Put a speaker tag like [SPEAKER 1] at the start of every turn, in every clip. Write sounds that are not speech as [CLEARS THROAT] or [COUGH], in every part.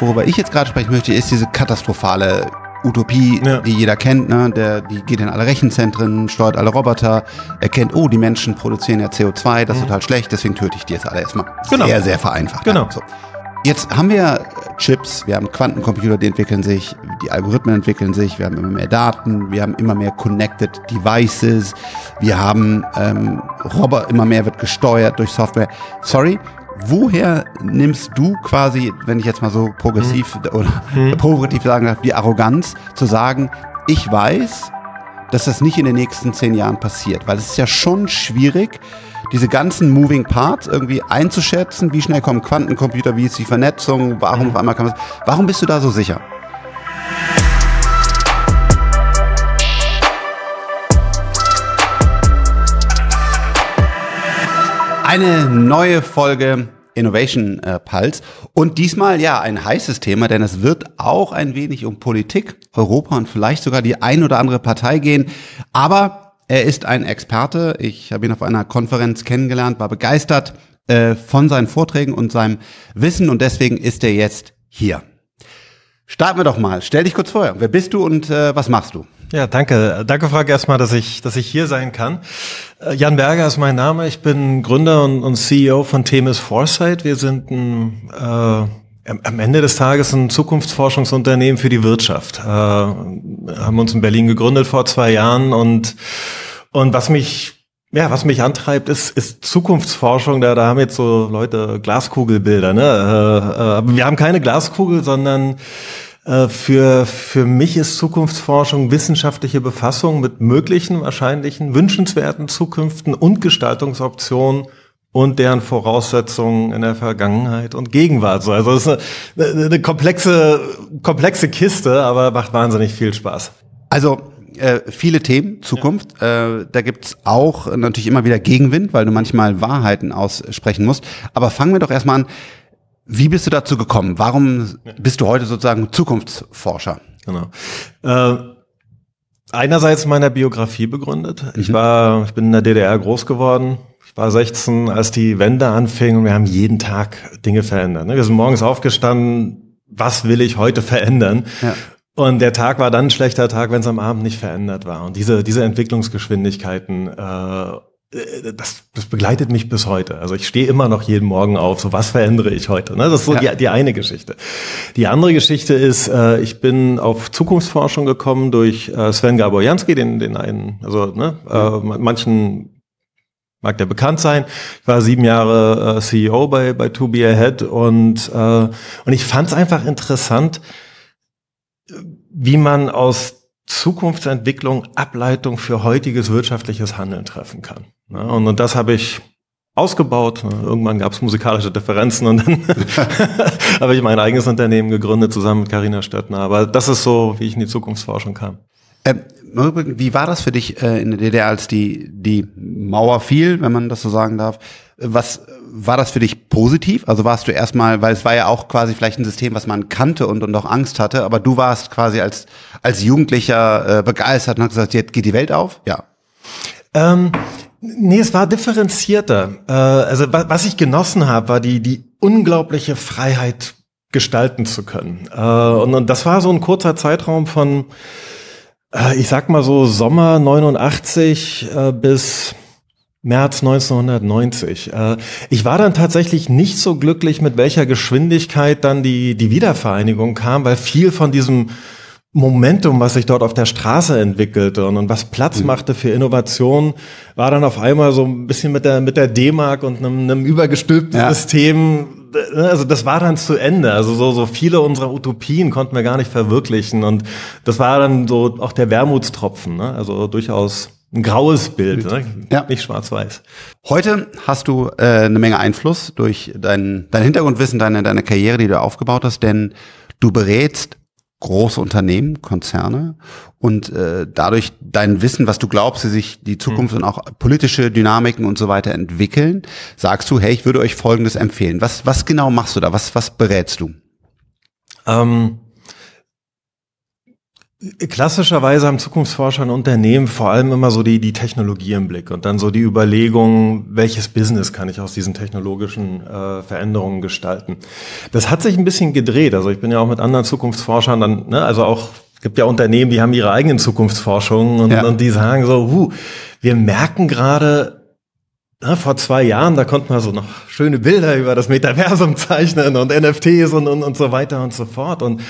[SPEAKER 1] Worüber ich jetzt gerade sprechen möchte, ist diese katastrophale Utopie, ja. die jeder kennt, ne? Der, die geht in alle Rechenzentren, steuert alle Roboter, erkennt, oh, die Menschen produzieren ja CO2, das ist mhm. total schlecht, deswegen töte ich die jetzt alle erstmal. Genau. Sehr, sehr vereinfacht.
[SPEAKER 2] Genau. Ja,
[SPEAKER 1] so. Jetzt haben wir Chips, wir haben Quantencomputer, die entwickeln sich, die Algorithmen entwickeln sich, wir haben immer mehr Daten, wir haben immer mehr Connected Devices, wir haben ähm, Roboter, immer mehr wird gesteuert durch Software. Sorry, woher nimmst du quasi, wenn ich jetzt mal so progressiv hm. oder hm. provokativ sagen darf, die Arroganz zu sagen, ich weiß, dass das nicht in den nächsten zehn Jahren passiert, weil es ist ja schon schwierig, diese ganzen Moving Parts irgendwie einzuschätzen, wie schnell kommen Quantencomputer, wie ist die Vernetzung, warum hm. auf einmal kann man, warum bist du da so sicher? Eine neue Folge Innovation äh, Pulse. Und diesmal ja ein heißes Thema, denn es wird auch ein wenig um Politik, Europa und vielleicht sogar die ein oder andere Partei gehen. Aber er ist ein Experte. Ich habe ihn auf einer Konferenz kennengelernt, war begeistert äh, von seinen Vorträgen und seinem Wissen und deswegen ist er jetzt hier. Starten wir doch mal. Stell dich kurz vor. Wer bist du und äh, was machst du?
[SPEAKER 2] Ja, danke. Danke, Frank, erstmal, dass ich, dass ich hier sein kann. Äh, Jan Berger ist mein Name. Ich bin Gründer und, und CEO von Themis Foresight. Wir sind ein, äh, am Ende des Tages ein Zukunftsforschungsunternehmen für die Wirtschaft. Äh, haben uns in Berlin gegründet vor zwei Jahren und, und was mich ja, was mich antreibt, ist, ist Zukunftsforschung. Da, da haben jetzt so Leute Glaskugelbilder. Ne? Äh, äh, wir haben keine Glaskugel, sondern für, für mich ist Zukunftsforschung wissenschaftliche Befassung mit möglichen, wahrscheinlichen, wünschenswerten Zukünften und Gestaltungsoptionen und deren Voraussetzungen in der Vergangenheit und Gegenwart. Also es ist eine, eine komplexe, komplexe Kiste, aber macht wahnsinnig viel Spaß.
[SPEAKER 1] Also äh, viele Themen, Zukunft. Ja. Äh, da gibt's auch natürlich immer wieder Gegenwind, weil du manchmal Wahrheiten aussprechen musst. Aber fangen wir doch erstmal an. Wie bist du dazu gekommen? Warum bist du heute sozusagen Zukunftsforscher?
[SPEAKER 2] Genau. Äh, einerseits meiner Biografie begründet. Mhm. Ich war, ich bin in der DDR groß geworden. Ich war 16, als die Wende anfing und wir haben jeden Tag Dinge verändert. Ne? Wir sind morgens aufgestanden, was will ich heute verändern? Ja. Und der Tag war dann ein schlechter Tag, wenn es am Abend nicht verändert war. Und diese, diese Entwicklungsgeschwindigkeiten äh, äh, das, das begleitet mich bis heute. Also ich stehe immer noch jeden Morgen auf, so was verändere ich heute. Ne? Das ist so ja. die, die eine Geschichte. Die andere Geschichte ist, äh, ich bin auf Zukunftsforschung gekommen durch äh, Sven Gaborjanski, den, den einen, also ne, äh, manchen mag der bekannt sein. Ich war sieben Jahre äh, CEO bei, bei To Be Ahead und, äh, und ich fand es einfach interessant, wie man aus Zukunftsentwicklung Ableitung für heutiges wirtschaftliches Handeln treffen kann. Und, und das habe ich ausgebaut. Irgendwann gab es musikalische Differenzen und dann [LAUGHS] habe ich mein eigenes Unternehmen gegründet zusammen mit Carina Stöttner. Aber das ist so, wie ich in die Zukunftsforschung kam.
[SPEAKER 1] Ähm, wie war das für dich äh, in der DDR, als die, die Mauer fiel, wenn man das so sagen darf? Was war das für dich positiv? Also warst du erstmal, weil es war ja auch quasi vielleicht ein System, was man kannte und, und auch Angst hatte, aber du warst quasi als, als Jugendlicher äh, begeistert und hast gesagt, jetzt geht die Welt auf? Ja.
[SPEAKER 2] Ähm, nee, es war differenzierter. Äh, also was ich genossen habe, war die, die unglaubliche Freiheit gestalten zu können. Äh, und, das war so ein kurzer Zeitraum von, äh, ich sag mal so Sommer 89 äh, bis März 1990. Äh, ich war dann tatsächlich nicht so glücklich, mit welcher Geschwindigkeit dann die, die Wiedervereinigung kam, weil viel von diesem Momentum, was sich dort auf der Straße entwickelte und, und was Platz mhm. machte für Innovation, war dann auf einmal so ein bisschen mit der, mit der D-Mark und einem, einem übergestülpten ja. System. Also das war dann zu Ende. Also so, so viele unserer Utopien konnten wir gar nicht verwirklichen. Und das war dann so auch der Wermutstropfen. Ne? Also durchaus ein graues Bild, ne? ja. nicht schwarz-weiß.
[SPEAKER 1] Heute hast du äh, eine Menge Einfluss durch dein, dein Hintergrundwissen, deine, deine Karriere, die du aufgebaut hast, denn du berätst große Unternehmen, Konzerne und äh, dadurch dein Wissen, was du glaubst, wie sich die Zukunft mhm. und auch politische Dynamiken und so weiter entwickeln, sagst du, hey, ich würde euch Folgendes empfehlen. Was, was genau machst du da? Was, was berätst du?
[SPEAKER 2] Ähm, Klassischerweise haben Zukunftsforscher und Unternehmen vor allem immer so die, die Technologie im Blick und dann so die Überlegung, welches Business kann ich aus diesen technologischen äh, Veränderungen gestalten. Das hat sich ein bisschen gedreht. Also ich bin ja auch mit anderen Zukunftsforschern dann, ne, also auch es gibt ja Unternehmen, die haben ihre eigenen Zukunftsforschungen und, ja. und die sagen so, huh, wir merken gerade, na, vor zwei Jahren, da konnten wir so noch schöne Bilder über das Metaversum zeichnen und NFTs und, und, und so weiter und so fort. Und,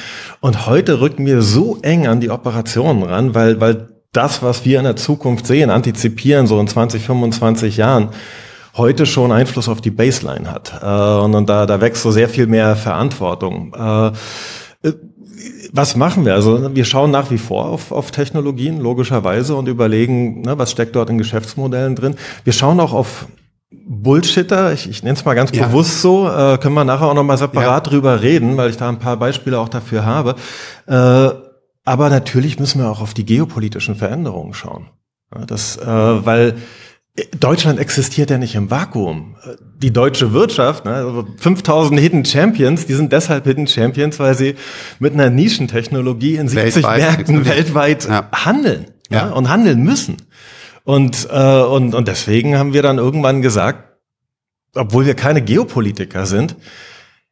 [SPEAKER 2] und heute rücken wir so eng an die Operationen ran, weil, weil das, was wir in der Zukunft sehen, antizipieren, so in 20, 25 Jahren, heute schon Einfluss auf die Baseline hat. Äh, und, und da, da wächst so sehr viel mehr Verantwortung. Äh, was machen wir? Also wir schauen nach wie vor auf, auf Technologien, logischerweise, und überlegen, ne, was steckt dort in Geschäftsmodellen drin. Wir schauen auch auf Bullshitter, ich, ich nenne es mal ganz ja. bewusst so, äh, können wir nachher auch nochmal separat ja. drüber reden, weil ich da ein paar Beispiele auch dafür habe. Äh, aber natürlich müssen wir auch auf die geopolitischen Veränderungen schauen. Ja, das, äh, weil Deutschland existiert ja nicht im Vakuum. Die deutsche Wirtschaft, ne, also 5000 Hidden Champions, die sind deshalb Hidden Champions, weil sie mit einer Nischentechnologie in 70 weltweit Märkten weltweit ja. handeln ja. ja. und handeln müssen. Und, äh, und, und deswegen haben wir dann irgendwann gesagt, obwohl wir keine Geopolitiker sind,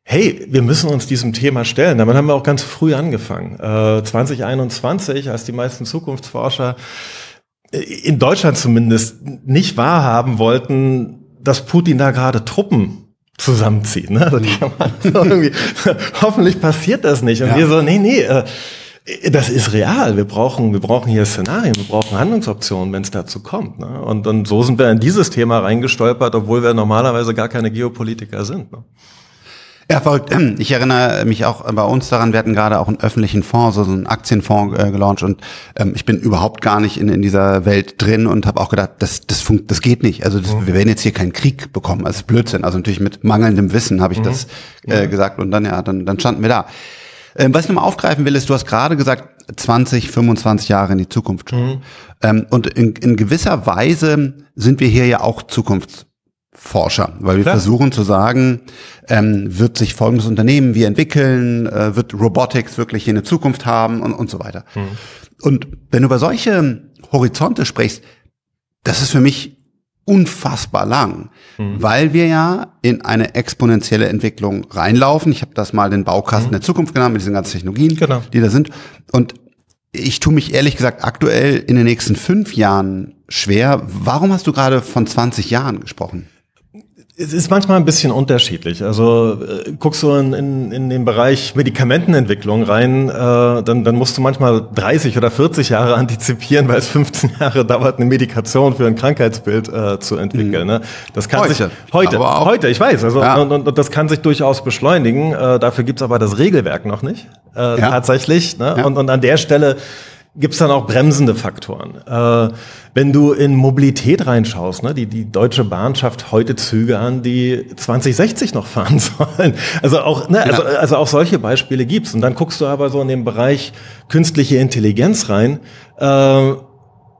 [SPEAKER 2] hey, wir müssen uns diesem Thema stellen. Damit haben wir auch ganz früh angefangen. Äh, 2021, als die meisten Zukunftsforscher in Deutschland zumindest nicht wahrhaben wollten, dass Putin da gerade Truppen zusammenzieht. Ne? Also man [LAUGHS] irgendwie, [LAUGHS] hoffentlich passiert das nicht. Und ja. wir so, nee, nee, äh, das ist real. Wir brauchen, wir brauchen hier Szenarien, wir brauchen Handlungsoptionen, wenn es dazu kommt. Ne? Und, und so sind wir in dieses Thema reingestolpert, obwohl wir normalerweise gar keine Geopolitiker sind. Ne?
[SPEAKER 1] Ja, verrückt. [CLEARS THROAT] Ich erinnere mich auch bei uns daran, wir hatten gerade auch einen öffentlichen Fonds, so einen Aktienfonds äh, gelauncht und ähm, ich bin überhaupt gar nicht in, in dieser Welt drin und habe auch gedacht, das, das, funkt, das geht nicht. Also das, mhm. wir werden jetzt hier keinen Krieg bekommen. Also Blödsinn. Also natürlich mit mangelndem Wissen habe ich mhm. das äh, gesagt und dann ja, dann, dann standen wir da. Ähm, was ich nochmal aufgreifen will, ist, du hast gerade gesagt, 20, 25 Jahre in die Zukunft. Mhm. Ähm, und in, in gewisser Weise sind wir hier ja auch Zukunfts Forscher, weil wir Klar. versuchen zu sagen, ähm, wird sich folgendes Unternehmen wie entwickeln, äh, wird Robotics wirklich hier eine Zukunft haben und, und so weiter. Mhm. Und wenn du über solche Horizonte sprichst, das ist für mich unfassbar lang, mhm. weil wir ja in eine exponentielle Entwicklung reinlaufen. Ich habe das mal den Baukasten mhm. der Zukunft genannt mit diesen ganzen Technologien, genau. die da sind. Und ich tue mich ehrlich gesagt aktuell in den nächsten fünf Jahren schwer. Warum hast du gerade von 20 Jahren gesprochen?
[SPEAKER 2] Es ist manchmal ein bisschen unterschiedlich. Also äh, guckst du in, in, in den Bereich Medikamentenentwicklung rein, äh, dann, dann musst du manchmal 30 oder 40 Jahre antizipieren, weil es 15 [LAUGHS] Jahre dauert, eine Medikation für ein Krankheitsbild äh, zu entwickeln. Mhm. Ne? Das kann heute, sich heute, heute, ich weiß. Also ja. und, und, und das kann sich durchaus beschleunigen. Äh, dafür gibt's aber das Regelwerk noch nicht äh, ja. tatsächlich. Ne? Ja. Und, und an der Stelle gibt's dann auch bremsende Faktoren. Äh, wenn du in Mobilität reinschaust, ne, die, die Deutsche Bahn schafft heute Züge an, die 2060 noch fahren [LAUGHS] sollen. Also auch, ne, also, also auch solche Beispiele gibt's. Und dann guckst du aber so in den Bereich künstliche Intelligenz rein äh,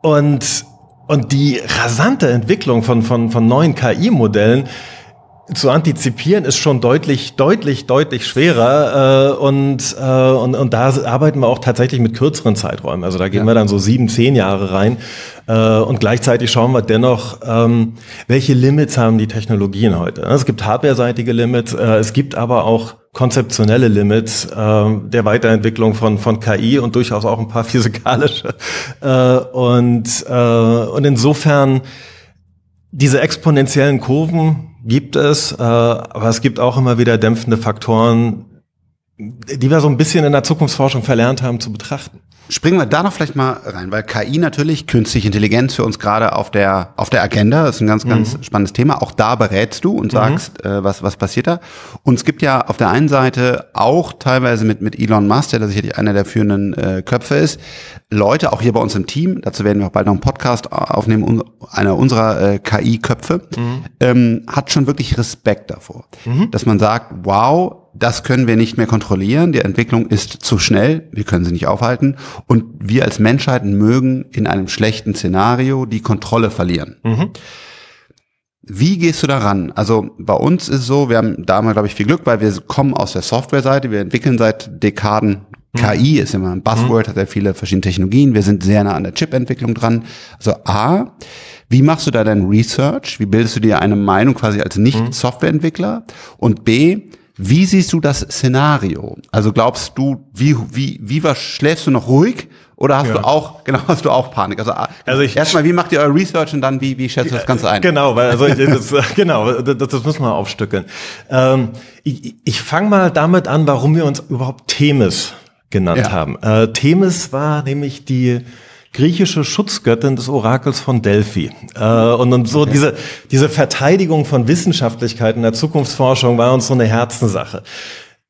[SPEAKER 2] und und die rasante Entwicklung von, von, von neuen KI-Modellen, zu antizipieren ist schon deutlich, deutlich, deutlich schwerer äh, und, äh, und und da arbeiten wir auch tatsächlich mit kürzeren Zeiträumen. Also da gehen ja. wir dann so sieben, zehn Jahre rein äh, und gleichzeitig schauen wir dennoch, ähm, welche Limits haben die Technologien heute. Es gibt hardware-seitige Limits, äh, es gibt aber auch konzeptionelle Limits äh, der Weiterentwicklung von von KI und durchaus auch ein paar [LAUGHS] physikalische äh, und äh, und insofern diese exponentiellen Kurven gibt es, äh, aber es gibt auch immer wieder dämpfende Faktoren, die wir so ein bisschen in der Zukunftsforschung verlernt haben zu betrachten.
[SPEAKER 1] Springen wir da noch vielleicht mal rein, weil KI natürlich, künstliche Intelligenz für uns gerade auf der, auf der Agenda, ist ein ganz, ganz mhm. spannendes Thema. Auch da berätst du und sagst, mhm. äh, was, was passiert da. Und es gibt ja auf der einen Seite auch teilweise mit, mit Elon Musk, der sicherlich einer der führenden äh, Köpfe ist, Leute, auch hier bei uns im Team, dazu werden wir auch bald noch einen Podcast aufnehmen, einer unserer äh, KI-Köpfe, mhm. ähm, hat schon wirklich Respekt davor, mhm. dass man sagt, wow, das können wir nicht mehr kontrollieren, die Entwicklung ist zu schnell, wir können sie nicht aufhalten und wir als Menschheit mögen in einem schlechten Szenario die Kontrolle verlieren. Mhm. Wie gehst du daran? Also bei uns ist es so, wir haben da mal, glaube ich, viel Glück, weil wir kommen aus der Software-Seite, wir entwickeln seit Dekaden KI ist immer ein Buzzword, hat ja viele verschiedene Technologien. Wir sind sehr nah an der Chip-Entwicklung dran. Also A, wie machst du da dein Research? Wie bildest du dir eine Meinung quasi als Nicht-Softwareentwickler? Und B, wie siehst du das Szenario? Also glaubst du, wie, wie, wie was, schläfst du noch ruhig? Oder hast
[SPEAKER 2] Ja.
[SPEAKER 1] du auch, [LAUGHS] genau, hast du auch Panik? Also,
[SPEAKER 2] Also
[SPEAKER 1] erstmal, wie macht ihr euer Research und dann, wie, wie schätzt du das Ganze ein?
[SPEAKER 2] Genau, weil also das, [LAUGHS] genau, das, das muss man aufstückeln. Ähm, ich ich fange mal damit an, warum wir uns überhaupt Themis genannt
[SPEAKER 1] Ja.
[SPEAKER 2] haben. Äh, Themis war nämlich die griechische Schutzgöttin des Orakels von Delphi. Äh, und, und so diese, diese Verteidigung von Wissenschaftlichkeit in der Zukunftsforschung war uns so eine Herzenssache.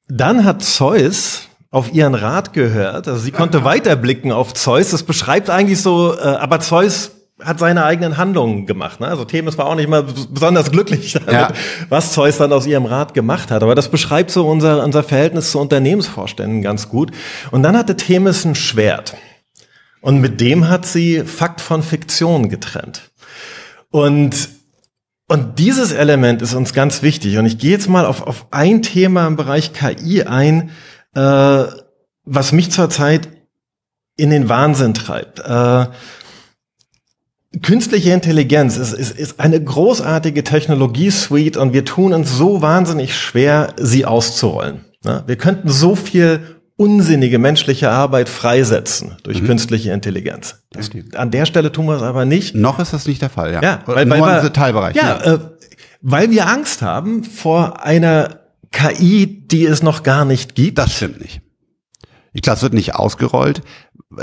[SPEAKER 2] Dann hat Zeus auf ihren Rat gehört, also sie konnte weiterblicken auf Zeus. Das beschreibt eigentlich so, äh, aber Zeus hat seine eigenen Handlungen gemacht. Ne? Also Themis war auch nicht mal bes- besonders glücklich damit,
[SPEAKER 1] Ja.
[SPEAKER 2] was Zeus dann aus ihrem Rat gemacht hat. Aber das beschreibt so unser, unser Verhältnis zu Unternehmensvorständen ganz gut. Und dann hatte Themis ein Schwert. Und mit dem hat sie Fakt von Fiktion getrennt. Und und dieses Element ist uns ganz wichtig. Und ich gehe jetzt mal auf, auf ein Thema im Bereich KI ein, äh, was mich zurzeit in den Wahnsinn treibt. Äh, künstliche Intelligenz ist, ist, ist eine großartige Technologiesuite und wir tun uns so wahnsinnig schwer, sie auszurollen. Wir könnten so viel unsinnige menschliche Arbeit freisetzen durch künstliche Intelligenz. Das, an der Stelle tun wir es aber nicht.
[SPEAKER 1] Noch ist das nicht der Fall, ja.
[SPEAKER 2] Ja, weil,
[SPEAKER 1] nur
[SPEAKER 2] weil,
[SPEAKER 1] Teilbereich.
[SPEAKER 2] Ja, Äh, weil wir Angst haben vor einer KI, die es noch gar nicht gibt.
[SPEAKER 1] Das stimmt nicht. Ich glaube, es wird nicht ausgerollt.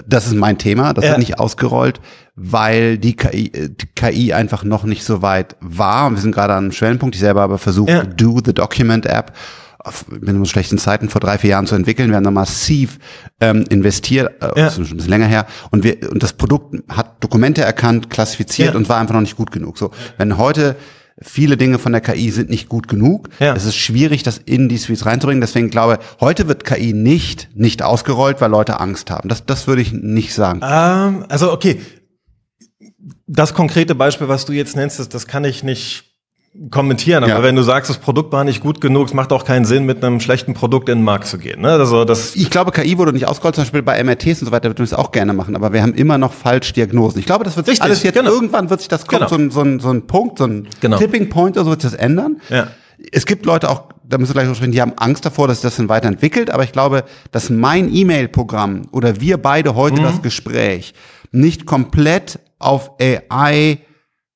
[SPEAKER 1] Das ist mein Thema. Das
[SPEAKER 2] Ja.
[SPEAKER 1] wird nicht ausgerollt, weil die KI, äh, die KI einfach noch nicht so weit war. Und wir sind gerade an einem Schwellenpunkt. Ich selber habe versucht,
[SPEAKER 2] Ja.
[SPEAKER 1] Do the Document App auf, in so schlechten Zeiten vor drei, vier Jahren zu entwickeln. Wir haben da massiv ähm, investiert, äh,
[SPEAKER 2] Ja.
[SPEAKER 1] das ist schon ein bisschen länger her. Und wir, und das Produkt hat Dokumente erkannt, klassifiziert
[SPEAKER 2] Ja.
[SPEAKER 1] und war einfach noch nicht gut genug. So, wenn heute viele Dinge von der KI sind nicht gut genug,
[SPEAKER 2] Ja.
[SPEAKER 1] es ist schwierig, das in die Suites reinzubringen. Deswegen glaube ich, heute wird KI nicht, nicht ausgerollt, weil Leute Angst haben. Das, das würde ich nicht sagen.
[SPEAKER 2] Ähm, also okay, das konkrete Beispiel, was du jetzt nennst, das, das kann ich nicht kommentieren. Aber
[SPEAKER 1] Ja.
[SPEAKER 2] wenn du sagst, das Produkt war nicht gut genug, es macht auch keinen Sinn, mit einem schlechten Produkt in den Markt zu gehen. Ne? Also das
[SPEAKER 1] Ich glaube, KI wurde nicht ausgerollt, zum Beispiel bei MRTs und so weiter, würden wir es auch gerne machen, aber wir haben immer noch Falschdiagnosen. Ich glaube, das wird sich
[SPEAKER 2] Richtig,
[SPEAKER 1] alles jetzt,
[SPEAKER 2] genau.
[SPEAKER 1] irgendwann wird sich das, kommt
[SPEAKER 2] Genau.
[SPEAKER 1] so, ein, so, ein, so ein Punkt, so ein
[SPEAKER 2] Genau.
[SPEAKER 1] Tipping Point oder so wird sich das ändern.
[SPEAKER 2] Ja.
[SPEAKER 1] Es gibt Leute auch, da müssen wir gleich drüber sprechen, die haben Angst davor, dass sich das dann weiterentwickelt, aber ich glaube, dass mein E-Mail-Programm oder wir beide heute
[SPEAKER 2] Mhm.
[SPEAKER 1] das Gespräch nicht komplett auf AI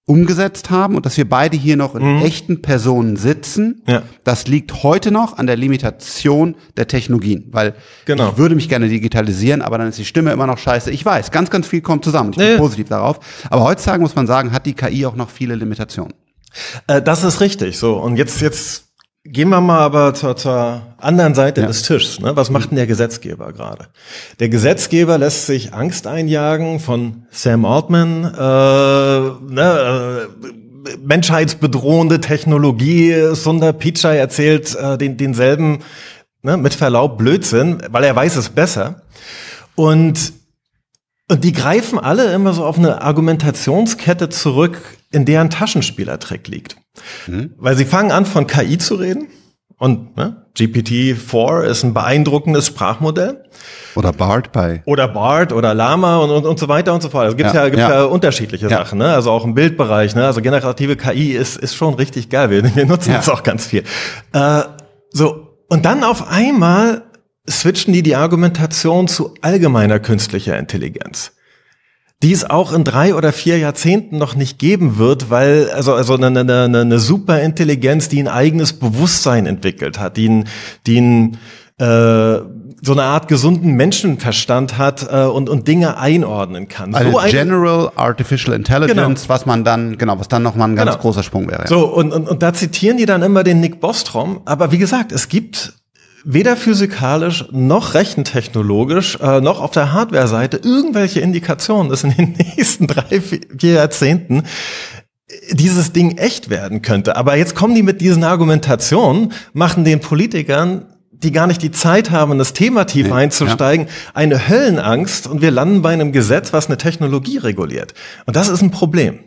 [SPEAKER 1] umgesetzt haben und dass wir beide hier noch in echten Personen sitzen,
[SPEAKER 2] Mhm. Ja.
[SPEAKER 1] das liegt heute noch an der Limitation der Technologien, weil
[SPEAKER 2] Genau.
[SPEAKER 1] ich würde mich gerne digitalisieren, aber dann ist die Stimme immer noch scheiße. Ich weiß, ganz, ganz viel kommt zusammen. Ich bin
[SPEAKER 2] Ja, ja.
[SPEAKER 1] positiv darauf. Aber heutzutage muss man sagen, hat die KI auch noch viele Limitationen.
[SPEAKER 2] Äh, das ist richtig. So und jetzt jetzt gehen wir mal aber zur, zur anderen Seite
[SPEAKER 1] Ja.
[SPEAKER 2] des Tischs. Ne? Was macht denn der Gesetzgeber gerade? Der Gesetzgeber lässt sich Angst einjagen von Sam Altman. Äh, ne, äh, menschheitsbedrohende Technologie. Sundar Pichai erzählt äh, den, denselben, ne, mit Verlaub, Blödsinn, weil er weiß es besser. Und und die greifen alle immer so auf eine Argumentationskette zurück, in der ein Taschenspielertrick liegt. Weil sie fangen an, von KI zu reden. Und ne, GPT-4 ist ein beeindruckendes Sprachmodell.
[SPEAKER 1] Oder Bart bei
[SPEAKER 2] Oder BART oder Lama und, und, und so weiter und so fort. Also gibt's
[SPEAKER 1] Ja,
[SPEAKER 2] ja, gibt's ja.
[SPEAKER 1] ja.
[SPEAKER 2] unterschiedliche
[SPEAKER 1] Ja.
[SPEAKER 2] Sachen, ne? Also auch im Bildbereich, ne? Also generative KI ist, ist schon richtig geil. Wir, wir nutzen das auch ganz viel. Äh, so, und dann auf einmal switchen die die Argumentation zu allgemeiner künstlicher Intelligenz. Die es auch in drei oder vier Jahrzehnten noch nicht geben wird, weil, also, also eine, eine, eine, Superintelligenz, die ein eigenes Bewusstsein entwickelt hat, die ein, die ein, äh, so eine Art gesunden Menschenverstand hat äh, und, und Dinge einordnen kann.
[SPEAKER 1] also
[SPEAKER 2] so ein-
[SPEAKER 1] General Artificial Intelligence, was man dann, genau, was dann nochmal ein ganz
[SPEAKER 2] Genau.
[SPEAKER 1] großer Sprung wäre. ja.
[SPEAKER 2] So, und, und, und da zitieren die dann immer den Nick Bostrom. Aber wie gesagt, es gibt weder physikalisch noch rechentechnologisch äh, noch auf der Hardware-Seite irgendwelche Indikationen, dass in den [LAUGHS] nächsten drei, vier Jahrzehnten dieses Ding echt werden könnte. Aber jetzt kommen die mit diesen Argumentationen, machen den Politikern die gar nicht die Zeit haben, in das Thema tief
[SPEAKER 1] Nee,
[SPEAKER 2] einzusteigen, eine Höllenangst und wir landen bei einem Gesetz, was eine Technologie reguliert. Und das ist ein Problem.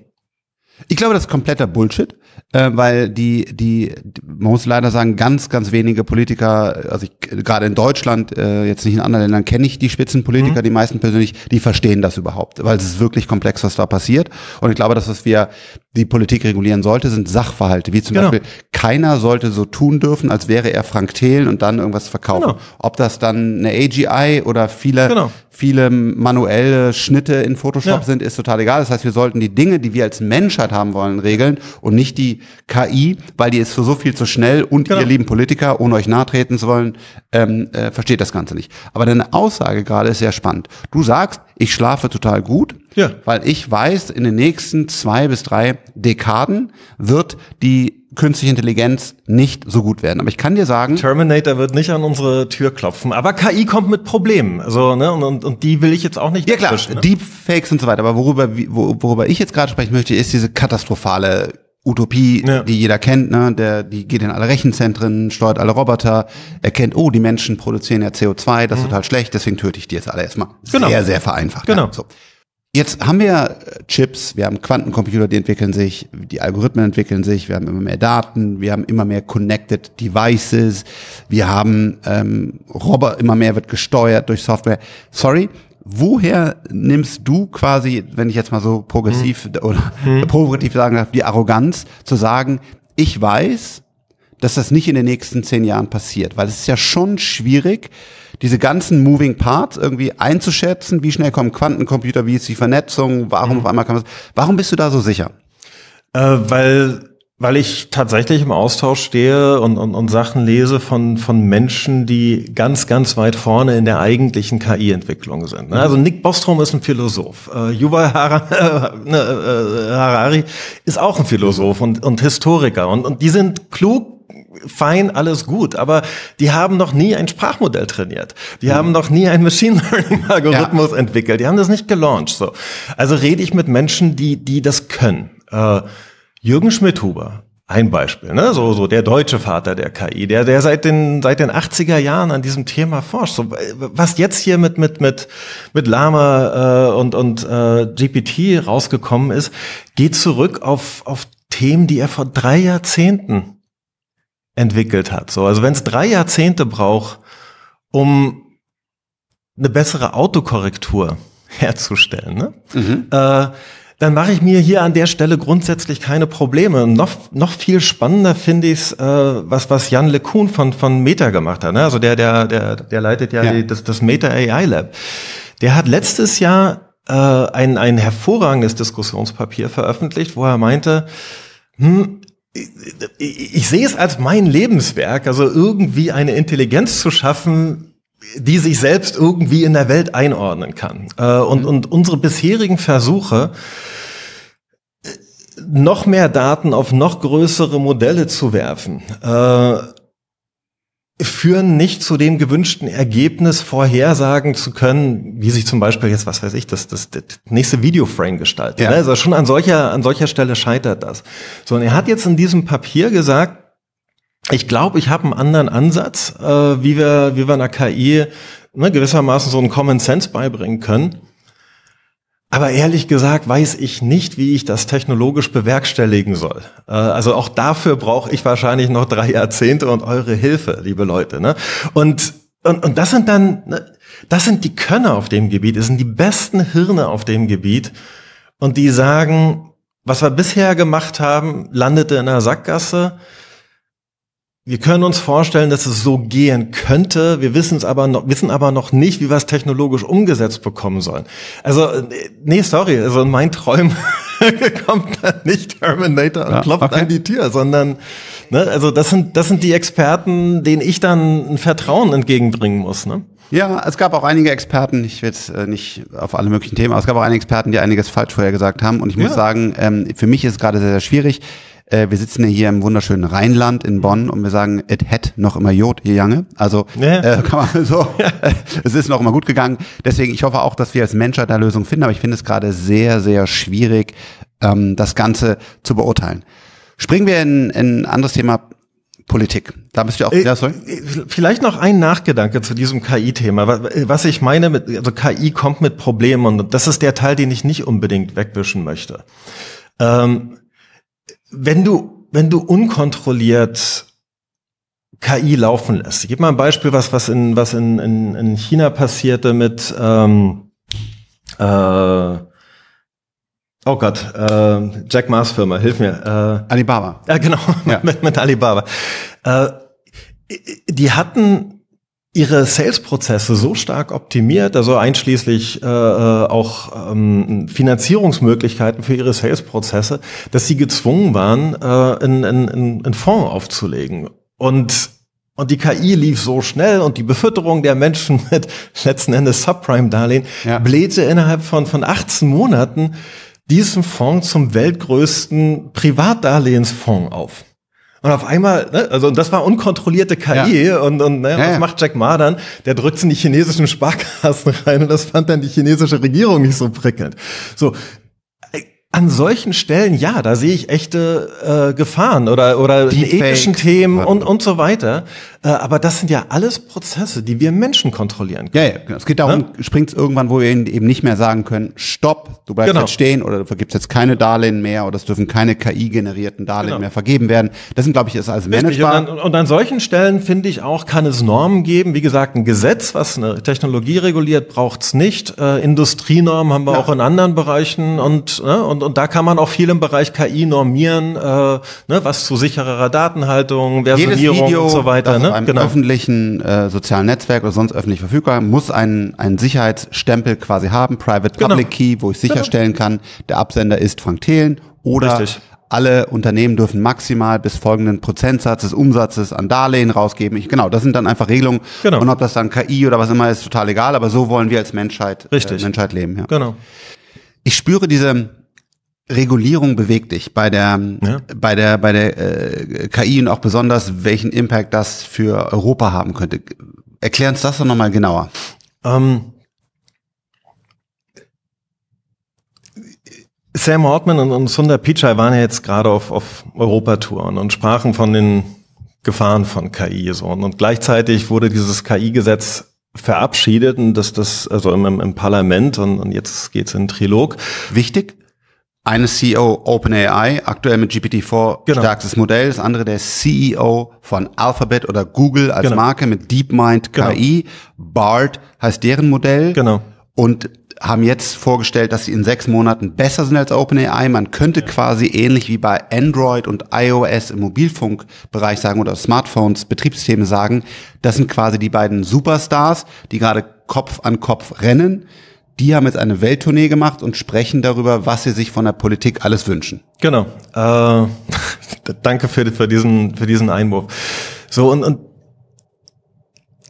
[SPEAKER 1] Ich glaube, das ist kompletter Bullshit, äh, weil die, die, man muss leider sagen, ganz, ganz wenige Politiker, also ich, gerade in Deutschland, äh, jetzt nicht in anderen Ländern, kenne ich die Spitzenpolitiker, mhm. die meisten persönlich, die verstehen das überhaupt, weil es ist wirklich komplex, was da passiert. Und ich glaube, das, was wir die Politik regulieren sollte, sind Sachverhalte, wie zum genau. Beispiel, keiner sollte so tun dürfen, als wäre er Frank Thelen und dann irgendwas verkaufen. Genau. Ob das dann eine AGI oder viele, genau. viele manuelle Schnitte in Photoshop ja. sind, ist total egal. Das heißt, wir sollten die Dinge, die wir als Menschheit haben wollen, regeln und nicht die KI, weil die ist für so viel zu schnell und genau. ihr lieben Politiker, ohne euch nahtreten zu wollen, ähm, äh, versteht das Ganze nicht. Aber deine Aussage gerade ist sehr spannend. Du sagst, ich schlafe total gut, ja. weil ich weiß, in den nächsten zwei bis drei Dekaden wird die künstliche Intelligenz nicht so gut werden. Aber ich kann dir sagen,
[SPEAKER 2] Terminator wird nicht an unsere Tür klopfen, aber KI kommt mit Problemen. Also, ne, und, und, und die will ich jetzt auch nicht.
[SPEAKER 1] Ja klar, ne? Deepfakes und so weiter. Aber worüber, worüber ich jetzt gerade sprechen möchte, ist diese katastrophale Utopie, ja. die jeder kennt, ne? Der, die geht in alle Rechenzentren, steuert alle Roboter, erkennt, oh, die Menschen produzieren ja CO2, das ist mhm. total schlecht, deswegen töte ich die jetzt alle erstmal. Genau. Sehr, sehr vereinfacht.
[SPEAKER 2] Genau. Ja, so.
[SPEAKER 1] Jetzt haben wir Chips, wir haben Quantencomputer, die entwickeln sich, die Algorithmen entwickeln sich, wir haben immer mehr Daten, wir haben immer mehr Connected Devices, wir haben ähm, Roboter, immer mehr wird gesteuert durch Software. Sorry, woher nimmst du quasi, wenn ich jetzt mal so progressiv hm. oder hm. provokativ sagen darf, die Arroganz zu sagen, ich weiß, dass das nicht in den nächsten zehn Jahren passiert, weil es ist ja schon schwierig, diese ganzen Moving Parts irgendwie einzuschätzen, wie schnell kommen Quantencomputer, wie ist die Vernetzung, warum hm. auf einmal kann man, warum bist du da so sicher?
[SPEAKER 2] Äh, weil weil ich tatsächlich im Austausch stehe und, und, und Sachen lese von, von Menschen, die ganz, ganz weit vorne in der eigentlichen KI-Entwicklung sind. Ne? Also Nick Bostrom ist ein Philosoph. Äh, Yuval [LAUGHS] ne, äh, Harari ist auch ein Philosoph und, und Historiker. Und, und die sind klug, fein, alles gut, aber die haben noch nie ein Sprachmodell trainiert. Die mhm. haben noch nie einen Machine Learning Algorithmus ja. entwickelt. Die haben das nicht gelauncht. So. Also rede ich mit Menschen, die, die das können. Äh, Jürgen Schmidhuber, ein Beispiel, ne? so, so der deutsche Vater der KI, der, der seit den, seit den 80er Jahren an diesem Thema forscht. So, was jetzt hier mit, mit, mit, mit Lama äh, und, und äh, GPT rausgekommen ist, geht zurück auf, auf Themen, die er vor drei Jahrzehnten entwickelt hat. So, also wenn es drei Jahrzehnte braucht, um eine bessere Autokorrektur herzustellen, ne? Mhm. Äh, dann mache ich mir hier an der Stelle grundsätzlich keine Probleme. Noch, noch viel spannender finde ich es, äh, was, was Jan LeCun von, von Meta gemacht hat. Ne? Also der, der, der, der leitet ja, ja. Die, das, das Meta AI Lab. Der hat letztes Jahr äh, ein, ein hervorragendes Diskussionspapier veröffentlicht, wo er meinte, hm, ich, ich, ich sehe es als mein Lebenswerk, also irgendwie eine Intelligenz zu schaffen, die sich selbst irgendwie in der Welt einordnen kann. Äh, und, mhm. und unsere bisherigen Versuche, noch mehr Daten auf noch größere Modelle zu werfen, äh, führen nicht zu dem gewünschten Ergebnis, vorhersagen zu können, wie sich zum Beispiel jetzt, was weiß ich, das, das, das nächste Videoframe gestaltet. Ja. Also schon an solcher, an solcher Stelle scheitert das. So, und er hat jetzt in diesem Papier gesagt, ich glaube, ich habe einen anderen Ansatz, äh, wie wir, wie wir einer KI ne, gewissermaßen so einen Common Sense beibringen können. Aber ehrlich gesagt weiß ich nicht, wie ich das technologisch bewerkstelligen soll. Äh, also auch dafür brauche ich wahrscheinlich noch drei Jahrzehnte und eure Hilfe, liebe Leute. Ne? Und, und, und das sind dann, ne, das sind die Könner auf dem Gebiet, das sind die besten Hirne auf dem Gebiet. Und die sagen, was wir bisher gemacht haben, landete in einer Sackgasse. Wir können uns vorstellen, dass es so gehen könnte. Wir wissen es aber noch, wissen aber noch nicht, wie wir es technologisch umgesetzt bekommen sollen. Also, nee, sorry, also in meinen Träumen [LAUGHS] kommt da nicht Terminator und ja, klopft okay. an die Tür, sondern, ne, also das sind, das sind die Experten, denen ich dann ein Vertrauen entgegenbringen muss, ne?
[SPEAKER 1] Ja, es gab auch einige Experten, ich will jetzt äh, nicht auf alle möglichen Themen, aber es gab auch einige Experten, die einiges falsch vorher gesagt haben. Und ich muss ja. sagen, ähm, für mich ist es gerade sehr, sehr schwierig. Äh, wir sitzen ja hier im wunderschönen Rheinland in Bonn und wir sagen, it had noch immer Jod, ihr Jange. Also ja. äh, kann man so, äh, [LAUGHS] [LAUGHS] es ist noch immer gut gegangen. Deswegen, ich hoffe auch, dass wir als Menschheit eine Lösung finden, aber ich finde es gerade sehr, sehr schwierig, ähm, das Ganze zu beurteilen. Springen wir in, in ein anderes Thema, Politik. Da bist du auch. Äh, ja, sorry.
[SPEAKER 2] Vielleicht noch ein Nachgedanke zu diesem KI-Thema. Was ich meine mit, also KI kommt mit Problemen und das ist der Teil, den ich nicht unbedingt wegwischen möchte. Ähm, wenn du, wenn du unkontrolliert KI laufen lässt. Ich gebe mal ein Beispiel, was, was in, was in, in, in China passierte mit, ähm, äh, oh Gott, äh, Jack Ma's Firma, hilf mir.
[SPEAKER 1] Äh, Alibaba.
[SPEAKER 2] Ja, genau, ja. [LAUGHS] mit, mit Alibaba. Äh, die hatten ihre Sales-Prozesse so stark optimiert, also einschließlich äh, äh, auch ähm, Finanzierungsmöglichkeiten für ihre Sales-Prozesse, dass sie gezwungen waren, äh, einen, einen, einen Fonds aufzulegen. Und und die KI lief so schnell und die Befütterung der Menschen [LAUGHS] mit letzten Endes Subprime-Darlehen ja. blähte innerhalb von, von 18 Monaten diesen Fonds zum weltgrößten Privatdarlehensfonds auf. Und auf einmal, ne, also das war unkontrollierte KI ja. und, und ne, ja, was ja. macht Jack Ma dann? Der drückt in die chinesischen Sparkassen [LAUGHS] rein und das fand dann die chinesische Regierung nicht so prickelnd. So, an solchen Stellen, ja, da sehe ich echte äh, Gefahren oder, oder ethischen Themen und, und so weiter. Äh, aber das sind ja alles Prozesse, die wir Menschen kontrollieren
[SPEAKER 1] können. Ja, ja, genau. es geht darum, ne? springt es irgendwann, wo wir eben nicht mehr sagen können, stopp, du bleibst genau. jetzt stehen oder du vergibst jetzt keine Darlehen mehr oder es dürfen keine KI-generierten Darlehen genau. mehr vergeben werden. Das sind, glaube ich, ist alles managebar.
[SPEAKER 2] Und an, und an solchen Stellen, finde ich auch, kann es Normen geben. Wie gesagt, ein Gesetz, was eine Technologie reguliert, braucht's nicht. Äh, Industrienormen haben wir ja. auch in anderen Bereichen und, ne, und und, und da kann man auch viel im Bereich KI normieren, äh, ne, was zu sichererer Datenhaltung,
[SPEAKER 1] Versionierung Video,
[SPEAKER 2] und so weiter.
[SPEAKER 1] Ne? Einem genau. öffentlichen äh, sozialen Netzwerk oder sonst öffentlich verfügbar, muss einen, einen Sicherheitsstempel quasi haben, Private genau. Public Key, wo ich genau. sicherstellen kann, der Absender ist Frank Thelen oder Richtig alle Unternehmen dürfen maximal bis folgenden Prozentsatz des Umsatzes an Darlehen rausgeben. Ich, genau, das sind dann einfach Regelungen. Genau. Und ob das dann KI oder was immer ist, total egal. Aber so wollen wir als Menschheit. Äh, Menschheit leben. Ja.
[SPEAKER 2] Genau.
[SPEAKER 1] Ich spüre diese Regulierung bewegt dich bei der ja. bei der bei der äh, KI und auch besonders welchen Impact das für Europa haben könnte. Erklär uns das doch nochmal genauer. Ähm,
[SPEAKER 2] Sam Ortman und, und Sundar Pichai waren ja jetzt gerade auf, auf Europatouren und sprachen von den Gefahren von KI so und, und gleichzeitig wurde dieses KI-Gesetz verabschiedet und das das also im, im Parlament und, und jetzt geht's in Trilog.
[SPEAKER 1] Wichtig? Eine CEO OpenAI, aktuell mit GPT-4 genau. stärkstes Modell, das andere der CEO von Alphabet oder Google als genau. Marke mit DeepMind KI. Genau. BART heißt deren Modell.
[SPEAKER 2] Genau.
[SPEAKER 1] Und haben jetzt vorgestellt, dass sie in sechs Monaten besser sind als OpenAI. Man könnte ja. quasi ähnlich wie bei Android und iOS im Mobilfunkbereich sagen oder Smartphones, Betriebssysteme sagen, das sind quasi die beiden Superstars, die gerade Kopf an Kopf rennen die haben jetzt eine Welttournee gemacht und sprechen darüber, was sie sich von der Politik alles wünschen.
[SPEAKER 2] Genau. Äh, [LAUGHS] danke für, für, diesen, für diesen Einwurf. So, und, und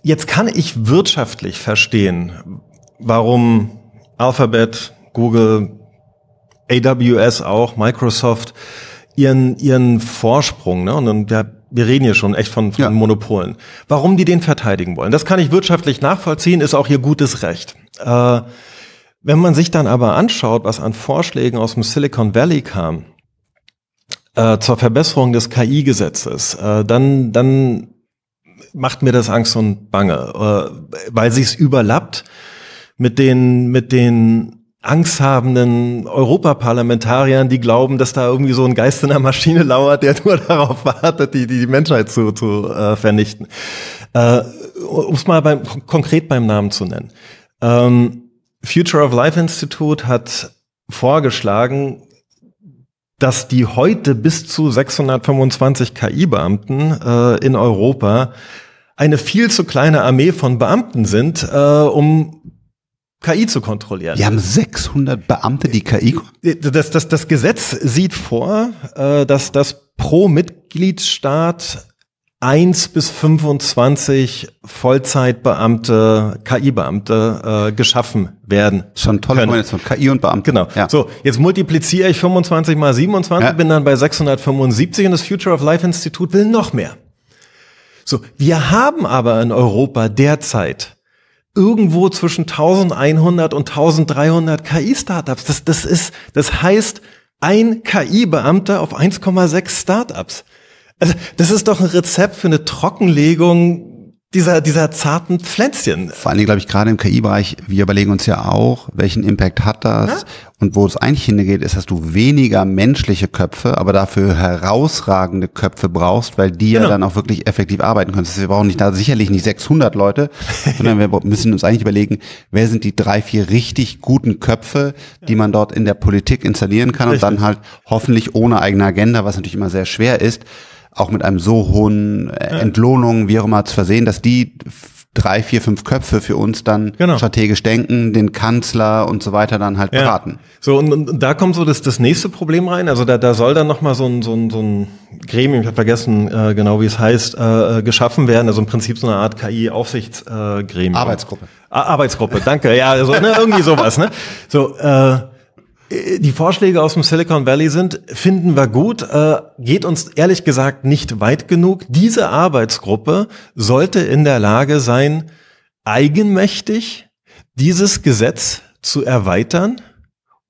[SPEAKER 2] jetzt kann ich wirtschaftlich verstehen, warum Alphabet, Google, AWS auch, Microsoft ihren, ihren Vorsprung, ne? Und, und ja, wir reden hier schon echt von, von ja. Monopolen. Warum die den verteidigen wollen, das kann ich wirtschaftlich nachvollziehen, ist auch ihr gutes Recht. Äh, wenn man sich dann aber anschaut, was an Vorschlägen aus dem Silicon Valley kam, äh, zur Verbesserung des KI-Gesetzes, äh, dann, dann macht mir das Angst und Bange, äh, weil sich's überlappt mit den, mit den angsthabenden Europaparlamentariern, die glauben, dass da irgendwie so ein Geist in der Maschine lauert, der [LAUGHS] nur darauf wartet, die, die, die Menschheit zu, zu äh, vernichten. Äh, um es mal beim, konkret beim Namen zu nennen. Ähm, Future of Life Institute hat vorgeschlagen, dass die heute bis zu 625 KI-Beamten äh, in Europa eine viel zu kleine Armee von Beamten sind, äh, um KI zu kontrollieren.
[SPEAKER 1] Wir haben 600 Beamte, die KI.
[SPEAKER 2] Das, das, das Gesetz sieht vor, äh, dass das pro Mitgliedstaat 1 bis 25 Vollzeitbeamte, KI-Beamte äh, geschaffen werden.
[SPEAKER 1] Schon tolle Kombination, KI und Beamte.
[SPEAKER 2] Genau. Ja. So, jetzt multipliziere ich 25 mal 27, ja. bin dann bei 675 und das Future of Life Institut will noch mehr. So, wir haben aber in Europa derzeit irgendwo zwischen 1100 und 1300 KI-Startups. Das, das ist, das heißt, ein KI-Beamter auf 1,6 Startups. Also, das ist doch ein Rezept für eine Trockenlegung dieser, dieser zarten Pflänzchen.
[SPEAKER 1] Vor allen Dingen, glaube ich, gerade im KI-Bereich, wir überlegen uns ja auch, welchen Impact hat das? Ja? Und wo es eigentlich hingeht, ist, dass du weniger menschliche Köpfe, aber dafür herausragende Köpfe brauchst, weil die genau. ja dann auch wirklich effektiv arbeiten können. Wir brauchen nicht da sicherlich nicht 600 Leute, sondern wir müssen uns eigentlich überlegen, wer sind die drei, vier richtig guten Köpfe, die man dort in der Politik installieren kann Richtig. und dann halt hoffentlich ohne eigene Agenda, was natürlich immer sehr schwer ist, auch mit einem so hohen äh, Entlohnung, wie auch immer, zu versehen, dass die drei, vier, fünf Köpfe für uns dann genau. strategisch denken, den Kanzler und so weiter dann halt beraten.
[SPEAKER 2] So, und, und da kommt so das, das nächste Problem rein. Also da, da soll dann nochmal so ein, so, ein, so ein Gremium, ich habe vergessen äh, genau, wie es heißt, äh, äh, geschaffen werden. Also im Prinzip so eine Art KI-Aufsichtsgremium. Äh,
[SPEAKER 1] Arbeitsgruppe.
[SPEAKER 2] Ar Arbeitsgruppe, danke. Ja, also ne, irgendwie sowas. Ne? So, äh, die Vorschläge aus dem Silicon Valley sind, finden wir gut, äh, geht uns ehrlich gesagt nicht weit genug. Diese Arbeitsgruppe sollte in der Lage sein, eigenmächtig dieses Gesetz zu erweitern,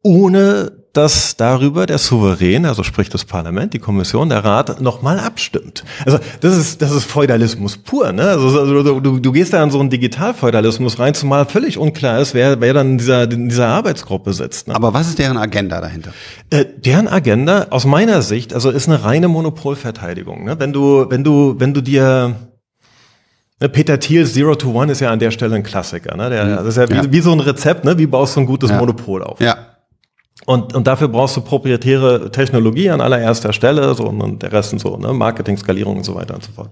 [SPEAKER 2] ohne dass darüber der Souverän, also sprich das Parlament, die Kommission, der Rat, nochmal abstimmt. Also das ist, das ist Feudalismus pur. Ne? Also, also du, du gehst da in so einen Digitalfeudalismus rein, zumal völlig unklar ist, wer, wer dann in dieser, in dieser Arbeitsgruppe sitzt.
[SPEAKER 1] Ne? Aber was ist deren Agenda dahinter?
[SPEAKER 2] Äh, deren Agenda, aus meiner Sicht, also ist eine reine Monopolverteidigung. Ne? Wenn du, wenn du, wenn du dir ne, Peter Thiels Zero to One ist ja an der Stelle ein Klassiker. Ne? Der, mhm. das ist ja wie, ja. wie so ein Rezept, ne? wie baust du ein gutes ja. Monopol auf.
[SPEAKER 1] Ja.
[SPEAKER 2] Und, und dafür brauchst du proprietäre Technologie an allererster Stelle, so und der Rest sind so, ne, Marketing, Skalierung und so weiter und so fort.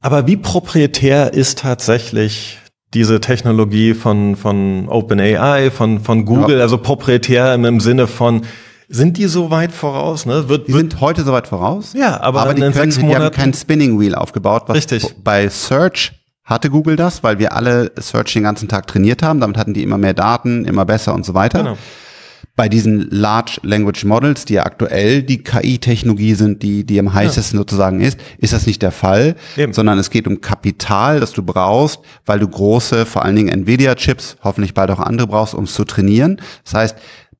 [SPEAKER 2] Aber wie proprietär ist tatsächlich diese Technologie von, von OpenAI, von, von Google, ja. also proprietär im, Sinne von, sind die so weit voraus? Ne?
[SPEAKER 1] Wird, die sind heute so weit voraus.
[SPEAKER 2] Ja, aber,
[SPEAKER 1] aber die, können, die haben kein Spinning Wheel aufgebaut.
[SPEAKER 2] Was Richtig.
[SPEAKER 1] Bei Search hatte Google das, weil wir alle Search den ganzen Tag trainiert haben. Damit hatten die immer mehr Daten, immer besser und so weiter. Genau bei diesen Large Language Models, die ja aktuell die KI-Technologie sind, die, die am heißesten ja. sozusagen ist, ist das nicht der Fall, Eben. sondern es geht um Kapital, das du brauchst, weil du große, vor allen Dingen Nvidia-Chips, hoffentlich bald auch andere brauchst, um es zu trainieren. Das heißt,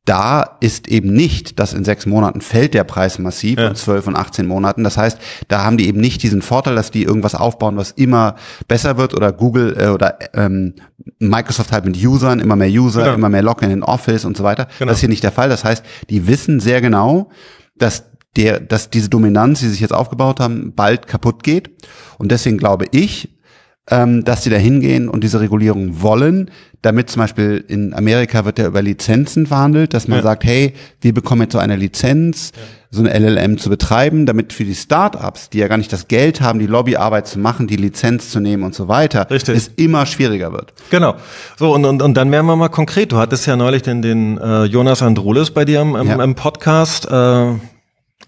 [SPEAKER 1] da ist eben nicht, dass in sechs Monaten fällt der Preis massiv ja. und zwölf und 18 Monaten. Das heißt, da haben die eben nicht diesen Vorteil, dass die irgendwas aufbauen, was immer besser wird oder Google äh, oder ähm, Microsoft halt mit Usern, immer mehr User, genau. immer mehr Login in Office und so weiter. Genau. Das ist hier nicht der Fall. Das heißt, die wissen sehr genau, dass der, dass diese Dominanz, die sich jetzt aufgebaut haben, bald kaputt geht. Und deswegen glaube ich, ähm, dass die da hingehen und diese Regulierung wollen, damit zum Beispiel in Amerika wird ja über Lizenzen verhandelt, dass man ja. sagt, hey, wir bekommen jetzt so eine Lizenz, ja. so eine LLM zu betreiben, damit für die Startups, die ja gar nicht das Geld haben, die Lobbyarbeit zu machen, die Lizenz zu nehmen und so weiter,
[SPEAKER 2] Richtig.
[SPEAKER 1] es immer schwieriger wird.
[SPEAKER 2] Genau. So, und, und, und dann werden wir mal konkret. Du hattest ja neulich den, den äh, Jonas Andrulis bei dir im, im, ja. im Podcast. Äh,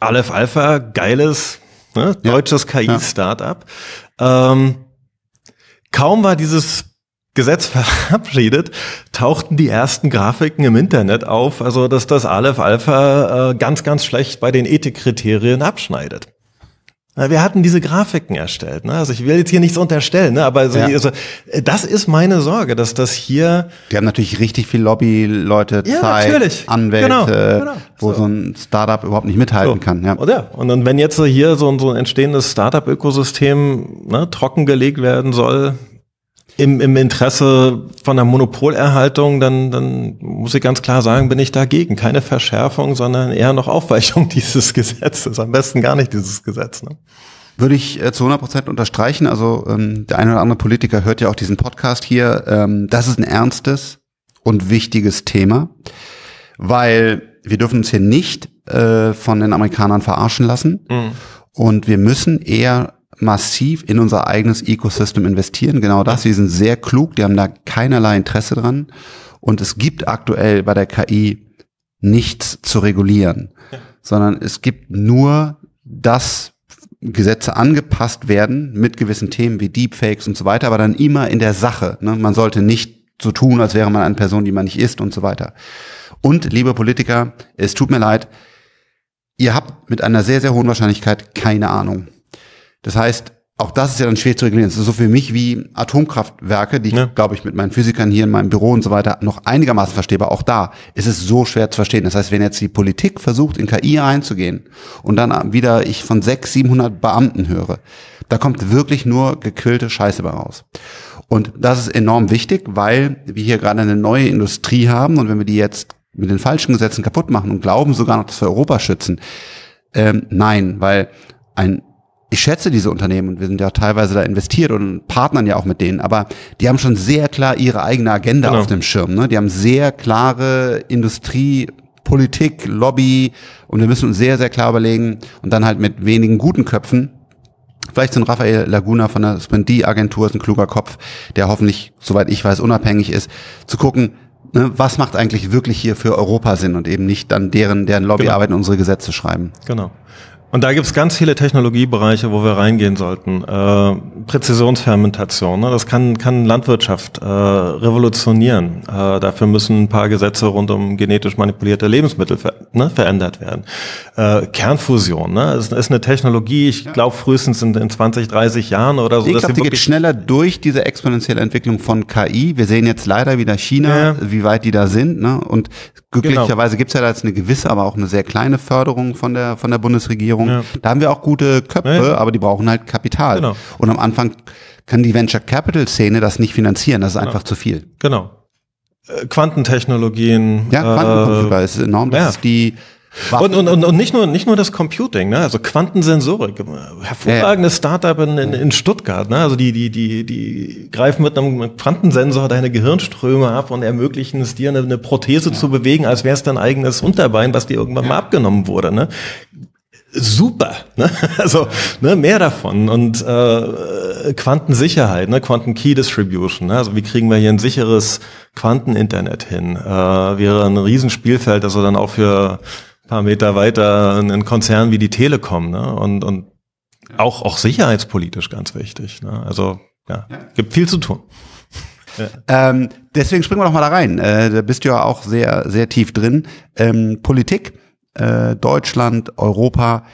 [SPEAKER 2] Aleph Alpha, geiles, ne, deutsches KI-Startup. Ähm, Kaum war dieses Gesetz [LAUGHS] verabschiedet, tauchten die ersten Grafiken im Internet auf, also dass das Aleph Alpha äh, ganz, ganz schlecht bei den Ethikkriterien abschneidet. Wir hatten diese Grafiken erstellt. Ne? Also ich will jetzt hier nichts unterstellen, ne? aber also, ja. also, das ist meine Sorge, dass das hier.
[SPEAKER 1] Die haben natürlich richtig viel Lobby-Leute, ja, Zeit, natürlich. Anwälte, genau, genau. wo so. so. ein Startup überhaupt nicht mithalten so. kann. Ja.
[SPEAKER 2] Und, ja. und dann, wenn jetzt hier so ein, so ein entstehendes Startup-Ökosystem ne, trockengelegt werden soll, im, im Interesse von der Monopolerhaltung, dann, dann muss ich ganz klar sagen, bin ich dagegen. Keine Verschärfung, sondern eher noch Aufweichung [LAUGHS] dieses Gesetzes. Am besten gar nicht dieses Gesetz. Ne?
[SPEAKER 1] Würde ich äh, zu 100 Prozent unterstreichen. Also ähm, der eine oder andere Politiker hört ja auch diesen Podcast hier. Ähm, das ist ein ernstes und wichtiges Thema, weil wir dürfen uns hier nicht äh, von den Amerikanern verarschen lassen. Mhm. Und wir müssen eher massiv in unser eigenes Ecosystem investieren. Genau das. Sie sind sehr klug. Die haben da keinerlei Interesse dran. Und es gibt aktuell bei der KI nichts zu regulieren, ja. sondern es gibt nur, dass Gesetze angepasst werden mit gewissen Themen wie Deepfakes und so weiter, aber dann immer in der Sache. Ne? Man sollte nicht so tun, als wäre man eine Person, die man nicht ist und so weiter. Und, liebe Politiker, es tut mir leid, ihr habt mit einer sehr, sehr hohen Wahrscheinlichkeit keine Ahnung. Das heißt, auch das ist ja dann schwer zu regulieren. Das ist so für mich wie Atomkraftwerke, die
[SPEAKER 2] Ja.
[SPEAKER 1] ich, glaube ich, mit meinen Physikern hier in meinem Büro und so weiter noch einigermaßen verstehe. Aber auch da ist es so schwer zu verstehen. Das heißt, wenn jetzt die Politik versucht, in KI einzugehen und dann wieder ich von 600, 700 Beamten höre, da kommt wirklich nur gequillte Scheiße bei raus. Und das ist enorm wichtig, weil wir hier gerade eine neue Industrie haben und wenn wir die jetzt mit den falschen Gesetzen kaputt machen und glauben sogar noch, dass wir Europa schützen, ähm, nein, weil ein ich schätze diese Unternehmen und wir sind ja teilweise da investiert und partnern ja auch mit denen, aber die haben schon sehr klar ihre eigene Agenda
[SPEAKER 2] Genau.
[SPEAKER 1] auf dem Schirm. Ne? Die haben sehr klare Industrie, Politik, Lobby und wir müssen uns sehr, sehr klar überlegen und dann halt mit wenigen guten Köpfen Vielleicht so ein Raphael Laguna von der Spendi-Agentur ist ein kluger Kopf, der hoffentlich, soweit ich weiß, unabhängig ist, zu gucken, ne, was macht eigentlich wirklich hier für Europa Sinn und eben nicht dann deren, deren Lobbyarbeit in unsere Gesetze schreiben.
[SPEAKER 2] Genau. Und da gibt's ganz viele Technologiebereiche, wo wir reingehen sollten. Äh, Präzisionsfermentation, ne? das kann, kann Landwirtschaft äh, revolutionieren. Äh, dafür müssen ein paar Gesetze rund um genetisch manipulierte Lebensmittel ver ne, verändert werden. Äh, Kernfusion, ne? das ist eine Technologie, ich glaube frühestens in, in 20, 30 Jahren oder so.
[SPEAKER 1] Ich glaube, die geht schneller durch diese exponentielle Entwicklung von KI. Wir sehen jetzt leider wieder China,
[SPEAKER 2] Ja. Genau.
[SPEAKER 1] wie weit die da sind. Ne? Und glücklicherweise gibt's ja da jetzt eine gewisse, aber auch eine sehr kleine Förderung von der von der Bundesregierung.
[SPEAKER 2] Ja.
[SPEAKER 1] Da haben wir auch gute Köpfe,
[SPEAKER 2] Ja, ja.
[SPEAKER 1] aber die brauchen halt Kapital.
[SPEAKER 2] Genau.
[SPEAKER 1] Und am Anfang kann die Venture Capital Szene das nicht finanzieren. Das ist einfach zu viel.
[SPEAKER 2] Genau. Äh, Quantentechnologien.
[SPEAKER 1] Ja,
[SPEAKER 2] äh,
[SPEAKER 1] Quantencomputer ist enorm. Das
[SPEAKER 2] ja.
[SPEAKER 1] ist die
[SPEAKER 2] Und, und, und, und nicht nur nicht nur das Computing, ne? also Quantensensorik, hervorragendes Startup in, in, in Stuttgart, ne? also die die die die greifen mit einem Quantensensor deine Gehirnströme ab und ermöglichen es dir eine, eine Prothese zu bewegen, als wäre es dein eigenes Unterbein, was dir irgendwann mal abgenommen wurde. Ne? Super, ne? [LAUGHS] also ne, mehr davon und äh, Quantensicherheit, ne? Quanten Key Distribution, ne? also wie kriegen wir hier ein sicheres Quanteninternet hin? Äh, wäre ein Riesenspielfeld, also dann auch für ein paar Meter weiter ein ein Konzern wie die Telekom, ne? und und auch auch sicherheitspolitisch ganz wichtig, ne? also ja, gibt viel zu tun.
[SPEAKER 1] Ähm, deswegen springen wir doch mal da rein. Äh, da bist du ja auch sehr, sehr tief drin. Ähm, Politik, äh, Deutschland, Europa.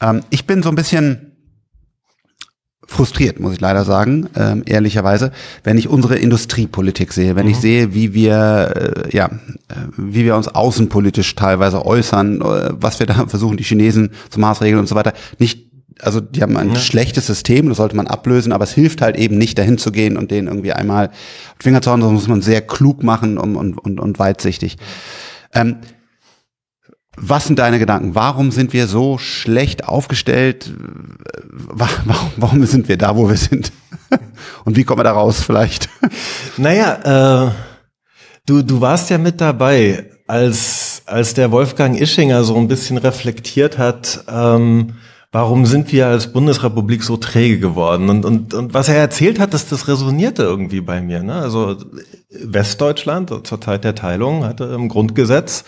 [SPEAKER 1] Ähm, ich bin so ein bisschen frustriert, muss ich leider sagen, ähm, ehrlicherweise, wenn ich unsere Industriepolitik sehe, wenn ich sehe, wie wir, äh, ja, äh, wie wir uns außenpolitisch teilweise äußern, äh, was wir da [LAUGHS] versuchen, die Chinesen zu Maßregeln und so weiter, nicht also die haben ein schlechtes System, das sollte man ablösen, aber es hilft halt eben nicht, dahin zu gehen und denen irgendwie einmal Finger zu hauen, sondern muss man sehr klug machen und, und, und, und weitsichtig. Ähm, was sind deine Gedanken? Warum sind wir so schlecht aufgestellt? Wa- Warum, warum sind wir da, wo wir sind? [LAUGHS] Und wie kommen wir da raus vielleicht? [LAUGHS]
[SPEAKER 2] Naja, äh, du, du warst ja mit dabei, als, als der Wolfgang Ischinger so ein bisschen reflektiert hat, ähm, warum sind wir als Bundesrepublik so träge geworden? Und, und, und was er erzählt hat, das, das resonierte irgendwie bei mir. Ne? Also Westdeutschland zur Zeit der Teilung hatte im Grundgesetz,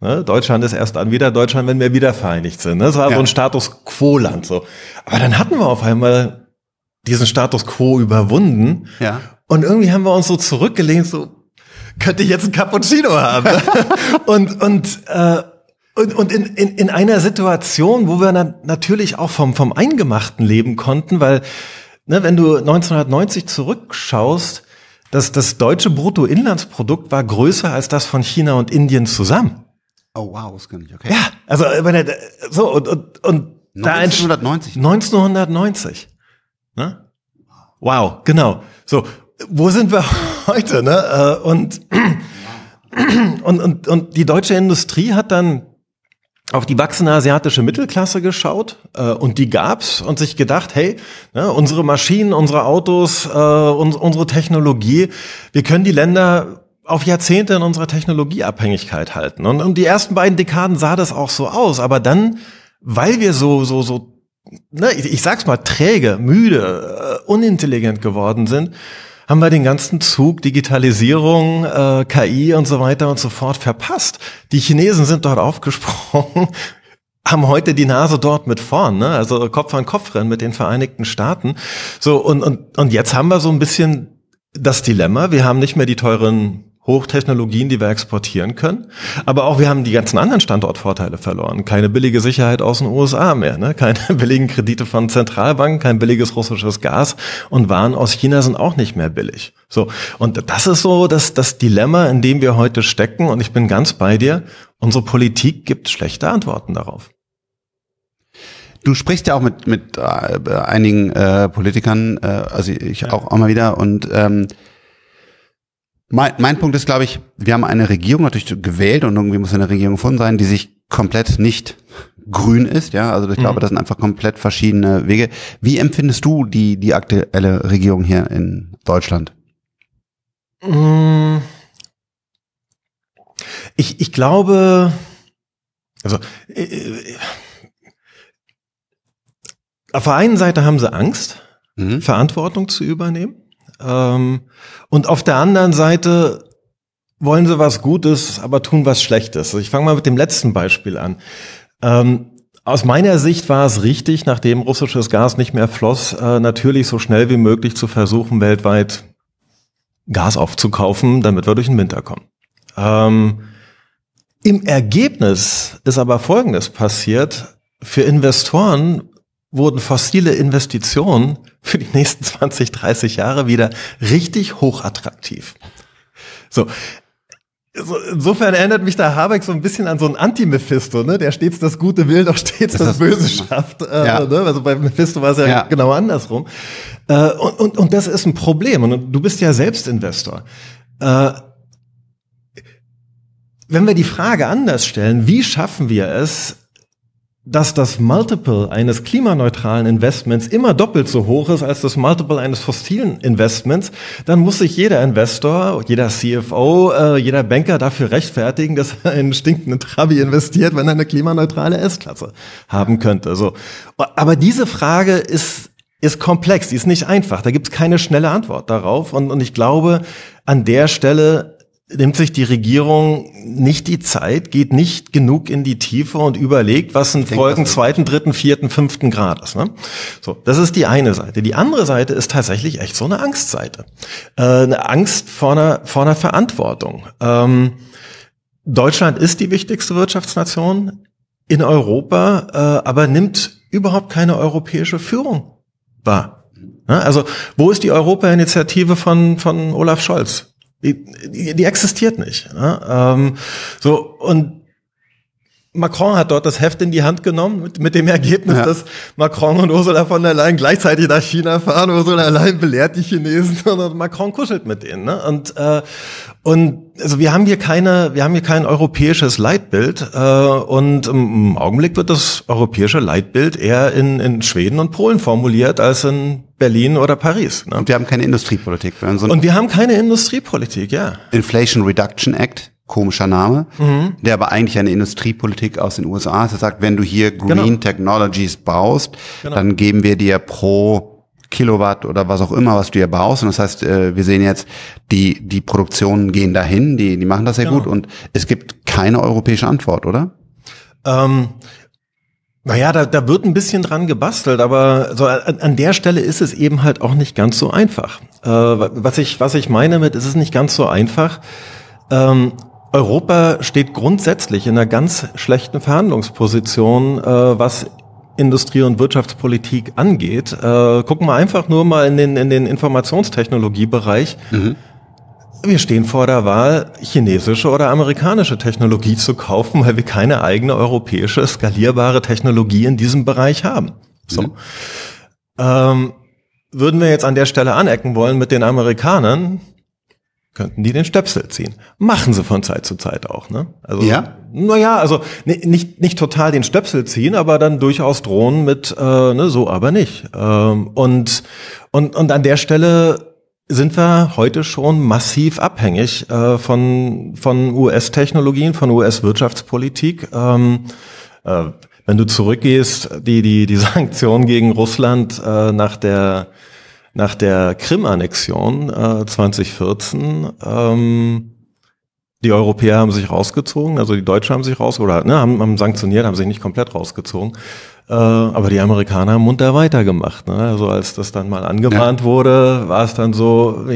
[SPEAKER 2] ne, Deutschland ist erst dann wieder Deutschland, wenn wir wieder vereinigt sind. Ne? Das war
[SPEAKER 1] Ja.
[SPEAKER 2] so ein Status Quo-Land. So. Aber dann hatten wir auf einmal diesen Status Quo überwunden.
[SPEAKER 1] Ja.
[SPEAKER 2] Und irgendwie haben wir uns so zurückgelehnt, so könnte ich jetzt einen Cappuccino haben. [LAUGHS] und und äh, und, und in, in, in einer Situation, wo wir na, natürlich auch vom, vom Eingemachten leben konnten, weil, ne, wenn du 1990 zurückschaust, das, das deutsche Bruttoinlandsprodukt war größer als das von China und Indien zusammen.
[SPEAKER 1] Oh wow, das kann ich, okay.
[SPEAKER 2] Ja, also meine, so und, und, und da entsch-
[SPEAKER 1] 1990.
[SPEAKER 2] 1990. Ne? Wow, genau. So, wo sind wir [LAUGHS] heute? Ne? Äh, Und, [CLEARS THROAT] und, und, und die deutsche Industrie hat dann auf die wachsende asiatische Mittelklasse geschaut äh, und die gab's und sich gedacht, hey, ne, unsere Maschinen, unsere Autos, äh, uns, unsere Technologie, wir können die Länder auf Jahrzehnte in unserer Technologieabhängigkeit halten. Und, und die ersten beiden Dekaden sah das auch so aus, aber dann, weil wir so so so ne, ich, ich sag's mal, träge, müde, äh, unintelligent geworden sind, haben wir den ganzen Zug Digitalisierung, äh, KI und so weiter und so fort verpasst. Die Chinesen sind dort [LAUGHS] aufgesprungen, haben heute die Nase dort mit vorn, ne? also Kopf an Kopf rennen mit den Vereinigten Staaten. So und und und jetzt haben wir so ein bisschen das Dilemma. Wir haben nicht mehr die teuren Hochtechnologien, die wir exportieren können. Aber auch wir haben die ganzen anderen Standortvorteile verloren. Keine billige Sicherheit aus den USA mehr, ne? keine [LAUGHS] billigen Kredite von Zentralbanken, kein billiges russisches Gas und Waren aus China sind auch nicht mehr billig. So. Und das ist so das, das Dilemma, in dem wir heute stecken. Und ich bin ganz bei dir. Unsere Politik gibt schlechte Antworten darauf.
[SPEAKER 1] Du sprichst ja auch mit, mit äh, einigen äh, Politikern, äh, also ich ja. auch, auch mal wieder und ähm, mein, mein Punkt ist, glaube ich, wir haben eine Regierung natürlich gewählt und irgendwie muss eine Regierung gefunden sein, die sich komplett nicht grün ist, ja. Also ich glaube, mhm. das sind einfach komplett verschiedene Wege. Wie empfindest du die, die aktuelle Regierung hier in Deutschland?
[SPEAKER 2] Mm. Ich, ich glaube, also äh, äh, auf der einen Seite haben sie Angst, mhm. Verantwortung zu übernehmen. Ähm, und auf der anderen Seite wollen sie was Gutes, aber tun was Schlechtes. Ich fange mal mit dem letzten Beispiel an. Ähm, aus meiner Sicht war es richtig, nachdem russisches Gas nicht mehr floss, äh, natürlich so schnell wie möglich zu versuchen, weltweit Gas aufzukaufen, damit wir durch den Winter kommen. Ähm, Im Ergebnis ist aber Folgendes passiert. Für Investoren wurden fossile Investitionen für die nächsten 20, 30 Jahre wieder richtig hochattraktiv. So. insofern erinnert mich der Habeck so ein bisschen an so einen Anti-Mephisto, ne? der stets das Gute will, doch stets das, das Böse schafft. Äh, ja. ne? Also bei Mephisto war es ja, ja, genau andersrum. Äh, und, und, und das ist ein Problem. Und du bist ja selbst Investor. Äh, wenn wir die Frage anders stellen, wie schaffen wir es, dass das Multiple eines klimaneutralen Investments immer doppelt so hoch ist als das Multiple eines fossilen Investments, dann muss sich jeder Investor, jeder CFO, äh, jeder Banker dafür rechtfertigen, dass er einen stinkenden Trabi investiert, wenn er eine klimaneutrale S-Klasse haben könnte. So. Aber diese Frage ist ist komplex, die ist nicht einfach. Da gibt es keine schnelle Antwort darauf. Und, und ich glaube, an der Stelle nimmt sich die Regierung nicht die Zeit, geht nicht genug in die Tiefe und überlegt, was sind Folgen zweiten, dritten, vierten, fünften Grades. Ne? So, das ist die eine Seite. Die andere Seite ist tatsächlich echt so eine Angstseite. Äh, eine Angst vor einer, vor einer Verantwortung. Ähm, Deutschland ist die wichtigste Wirtschaftsnation in Europa, äh, aber nimmt überhaupt keine europäische Führung wahr. Ne? Also, wo ist die Europa-Initiative von, von Olaf Scholz? Die, die, existiert nicht. Ne? Ähm, so und Macron hat dort das Heft in die Hand genommen mit, mit dem Ergebnis, ja. dass Macron und Ursula von der Leyen gleichzeitig nach China fahren. Ursula von der Leyen belehrt die Chinesen [LAUGHS] und Macron kuschelt mit denen. Ne? Und äh, und also wir haben hier keine, wir haben hier kein europäisches Leitbild äh, und im Augenblick wird das europäische Leitbild eher in, in Schweden und Polen formuliert als in Berlin oder Paris.
[SPEAKER 1] Ne? Und wir haben keine Industriepolitik.
[SPEAKER 2] So und wir haben keine Industriepolitik, ja.
[SPEAKER 1] Inflation Reduction Act komischer Name, mhm. der aber eigentlich eine Industriepolitik aus den USA ist. Er sagt, wenn du hier Green genau. Technologies baust, genau. dann geben wir dir pro Kilowatt oder was auch immer, was du hier baust. Und das heißt, äh, wir sehen jetzt, die, die Produktionen gehen dahin, die, die machen das sehr genau. gut und es gibt keine europäische Antwort, oder?
[SPEAKER 2] Ähm, naja, da, da wird ein bisschen dran gebastelt, aber so an, an der Stelle ist es eben halt auch nicht ganz so einfach. Äh, was, ich, was ich meine mit, ist es nicht ganz so einfach. Ähm, Europa steht grundsätzlich in einer ganz schlechten Verhandlungsposition, äh, was Industrie- und Wirtschaftspolitik angeht. Äh, gucken wir einfach nur mal in den, in den Informationstechnologiebereich. Mhm. Wir stehen vor der Wahl, chinesische oder amerikanische Technologie zu kaufen, weil wir keine eigene europäische skalierbare Technologie in diesem Bereich haben. So. Mhm. Ähm, würden wir jetzt an der Stelle anecken wollen mit den Amerikanern, könnten die den Stöpsel ziehen. Machen sie von Zeit zu Zeit auch, ne? Also, ja? Naja, also nicht, nicht total den Stöpsel ziehen, aber dann durchaus drohen mit, äh, ne, so aber nicht. Ähm, und, und, und an der Stelle sind wir heute schon massiv abhängig äh, von, von US-Technologien, von US-Wirtschaftspolitik. Ähm, äh, wenn du zurückgehst, die, die, die [LAUGHS] Sanktionen gegen Russland äh, nach der nach der Krim-Annexion äh, 2014, ähm, Die Europäer haben sich rausgezogen, also die Deutschen haben sich raus oder ne, haben, haben sanktioniert, haben sich nicht komplett rausgezogen. Äh, aber die Amerikaner haben munter weitergemacht. Ne? Also als das dann mal angemahnt ja. wurde, war es dann so,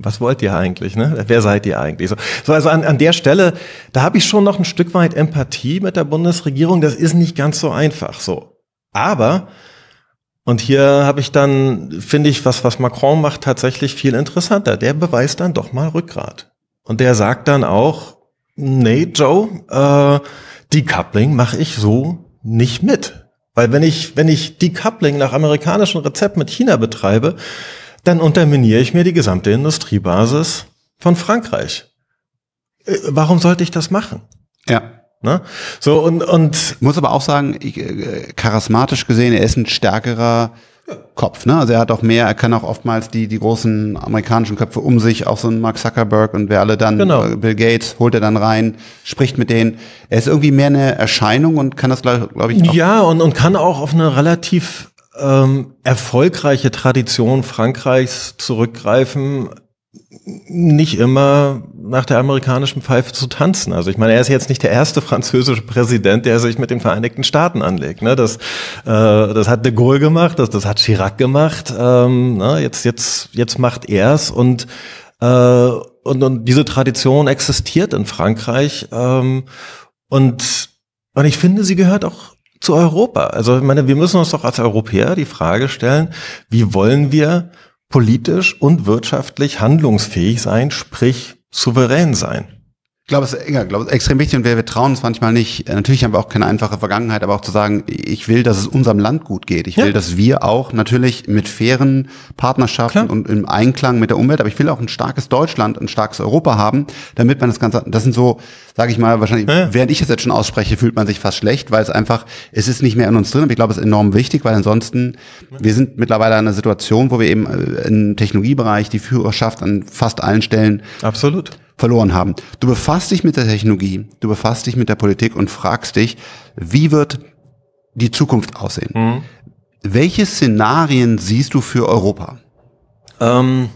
[SPEAKER 2] was wollt ihr eigentlich? Ne? Wer seid ihr eigentlich? So, so also an, an der Stelle, da habe ich schon noch ein Stück weit Empathie mit der Bundesregierung. Das ist nicht ganz so einfach. So, aber und hier habe ich dann, finde ich, was was Macron macht, tatsächlich viel interessanter. Der beweist dann doch mal Rückgrat. Und der sagt dann auch, nee, Joe, äh, Decoupling mache ich so nicht mit. Weil wenn ich, wenn ich Decoupling nach amerikanischem Rezept mit China betreibe, dann unterminiere ich mir die gesamte Industriebasis von Frankreich. Äh, warum sollte ich das machen?
[SPEAKER 1] Ja.
[SPEAKER 2] Ne? So und und
[SPEAKER 1] muss aber auch sagen, ich, äh, charismatisch gesehen, er ist ein stärkerer Kopf, ne? Also er hat auch mehr, er kann auch oftmals die, die großen amerikanischen Köpfe um sich, auch so ein Mark Zuckerberg und wer alle dann,
[SPEAKER 2] genau.
[SPEAKER 1] Äh, Bill Gates, holt er dann rein, spricht mit denen. Er ist irgendwie mehr eine Erscheinung und kann das, glaube glaub ich,
[SPEAKER 2] auch. Ja, und, und kann auch auf eine relativ ähm, erfolgreiche Tradition Frankreichs zurückgreifen, nicht immer nach der amerikanischen Pfeife zu tanzen. Also ich meine, er ist jetzt nicht der erste französische Präsident, der sich mit den Vereinigten Staaten anlegt. Ne? Das, äh, das hat de Gaulle gemacht, das, das hat Chirac gemacht. Ähm, ne? Jetzt, jetzt, jetzt macht er's und äh, und, und diese Tradition existiert in Frankreich. Ähm, und, und ich finde, sie gehört auch zu Europa. Also ich meine, wir müssen uns doch als Europäer die Frage stellen, wie wollen wir politisch und wirtschaftlich handlungsfähig sein, sprich souverän sein.
[SPEAKER 1] Ich glaube, es, ja, glaube, es ist extrem wichtig und wir, wir trauen uns manchmal nicht. Äh, natürlich haben wir auch keine einfache Vergangenheit, aber auch zu sagen, ich will, dass es unserem Land gut geht. Ich ja. will, dass wir auch natürlich mit fairen Partnerschaften Klar. und im Einklang mit der Umwelt, aber ich will auch ein starkes Deutschland, ein starkes Europa haben, damit man das Ganze, das sind so, sage ich mal, wahrscheinlich, ja. während ich es jetzt schon ausspreche, fühlt man sich fast schlecht, weil es einfach, es ist nicht mehr in uns drin. Aber ich glaube, es ist enorm wichtig, weil ansonsten, wir sind mittlerweile in einer Situation, wo wir eben äh, im Technologiebereich die Führerschaft an fast allen Stellen
[SPEAKER 2] Absolut
[SPEAKER 1] verloren haben. Du befasst dich mit der Technologie, du befasst dich mit der Politik und fragst dich, wie wird die Zukunft aussehen? Mhm. Welche Szenarien siehst du für Europa?
[SPEAKER 2] Ähm,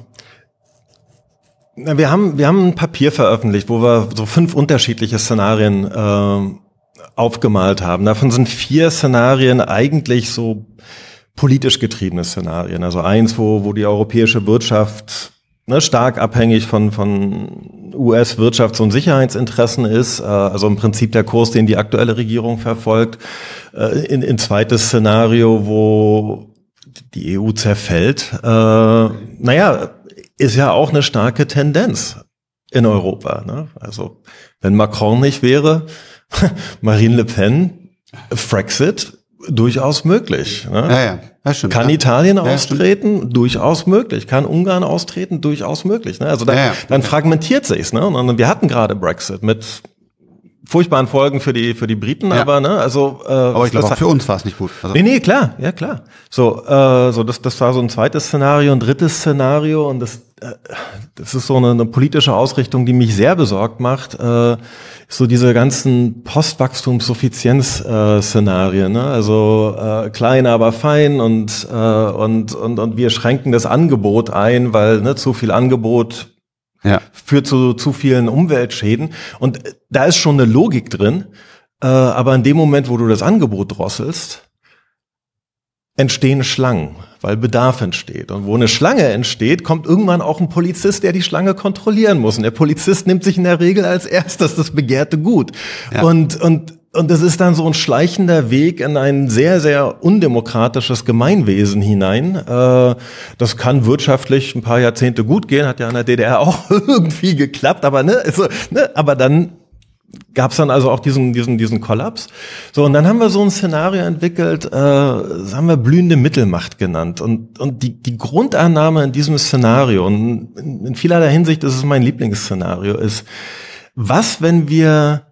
[SPEAKER 2] wir haben, wir haben ein Papier veröffentlicht, wo wir so fünf unterschiedliche Szenarien äh, aufgemalt haben. Davon sind vier Szenarien eigentlich so politisch getriebene Szenarien. Also eins, wo, wo die europäische Wirtschaft ne, stark abhängig von, von US-Wirtschafts- und Sicherheitsinteressen ist, äh, also im Prinzip der Kurs, den die aktuelle Regierung verfolgt. Äh, in, in zweites Szenario, wo die EU zerfällt, äh, naja, ist ja auch eine starke Tendenz in Europa. Ne? Also wenn Macron nicht wäre, [LAUGHS] Marine Le Pen, Frexit, durchaus möglich. Ne?
[SPEAKER 1] Ja, ja. Ja, stimmt,
[SPEAKER 2] kann ja. Italien austreten? Stimmt. Durchaus möglich. Kann Ungarn austreten? Durchaus möglich. Ne? Also dann, ja, dann fragmentiert sich's. Ne? Und wir hatten gerade Brexit mit furchtbaren Folgen für die für die Briten, ja. aber ne, also
[SPEAKER 1] äh, aber ich glaube für uns war es nicht gut.
[SPEAKER 2] Also. Nee, nee, klar, ja klar. So, äh, so das das war so ein zweites Szenario, ein drittes Szenario und das das ist so eine, eine politische Ausrichtung, die mich sehr besorgt macht. Äh, so diese ganzen Postwachstumssuffizienz-Szenarien, ne? also äh, klein, aber fein und, äh, und, und, und wir schränken das Angebot ein, weil ne, zu viel Angebot ja. führt zu zu vielen Umweltschäden. Und da ist schon eine Logik drin, äh, aber in dem Moment, wo du das Angebot drosselst, entstehen Schlangen, weil Bedarf entsteht. Und wo eine Schlange entsteht, kommt irgendwann auch ein Polizist, der die Schlange kontrollieren muss. Und der Polizist nimmt sich in der Regel als erstes das begehrte Gut. Ja. Und, und, und das ist dann so ein schleichender Weg in ein sehr, sehr undemokratisches Gemeinwesen hinein. Äh, das kann wirtschaftlich ein paar Jahrzehnte gut gehen, hat ja in der DDR auch [LAUGHS] irgendwie geklappt, aber ne, also, ne, aber dann gab es dann also auch diesen, diesen, diesen Kollaps. So, und dann haben wir so ein Szenario entwickelt, äh, das haben wir blühende Mittelmacht genannt. Und, und die, die Grundannahme in diesem Szenario, und in, in vielerlei Hinsicht ist es mein Lieblingsszenario, ist, was, wenn wir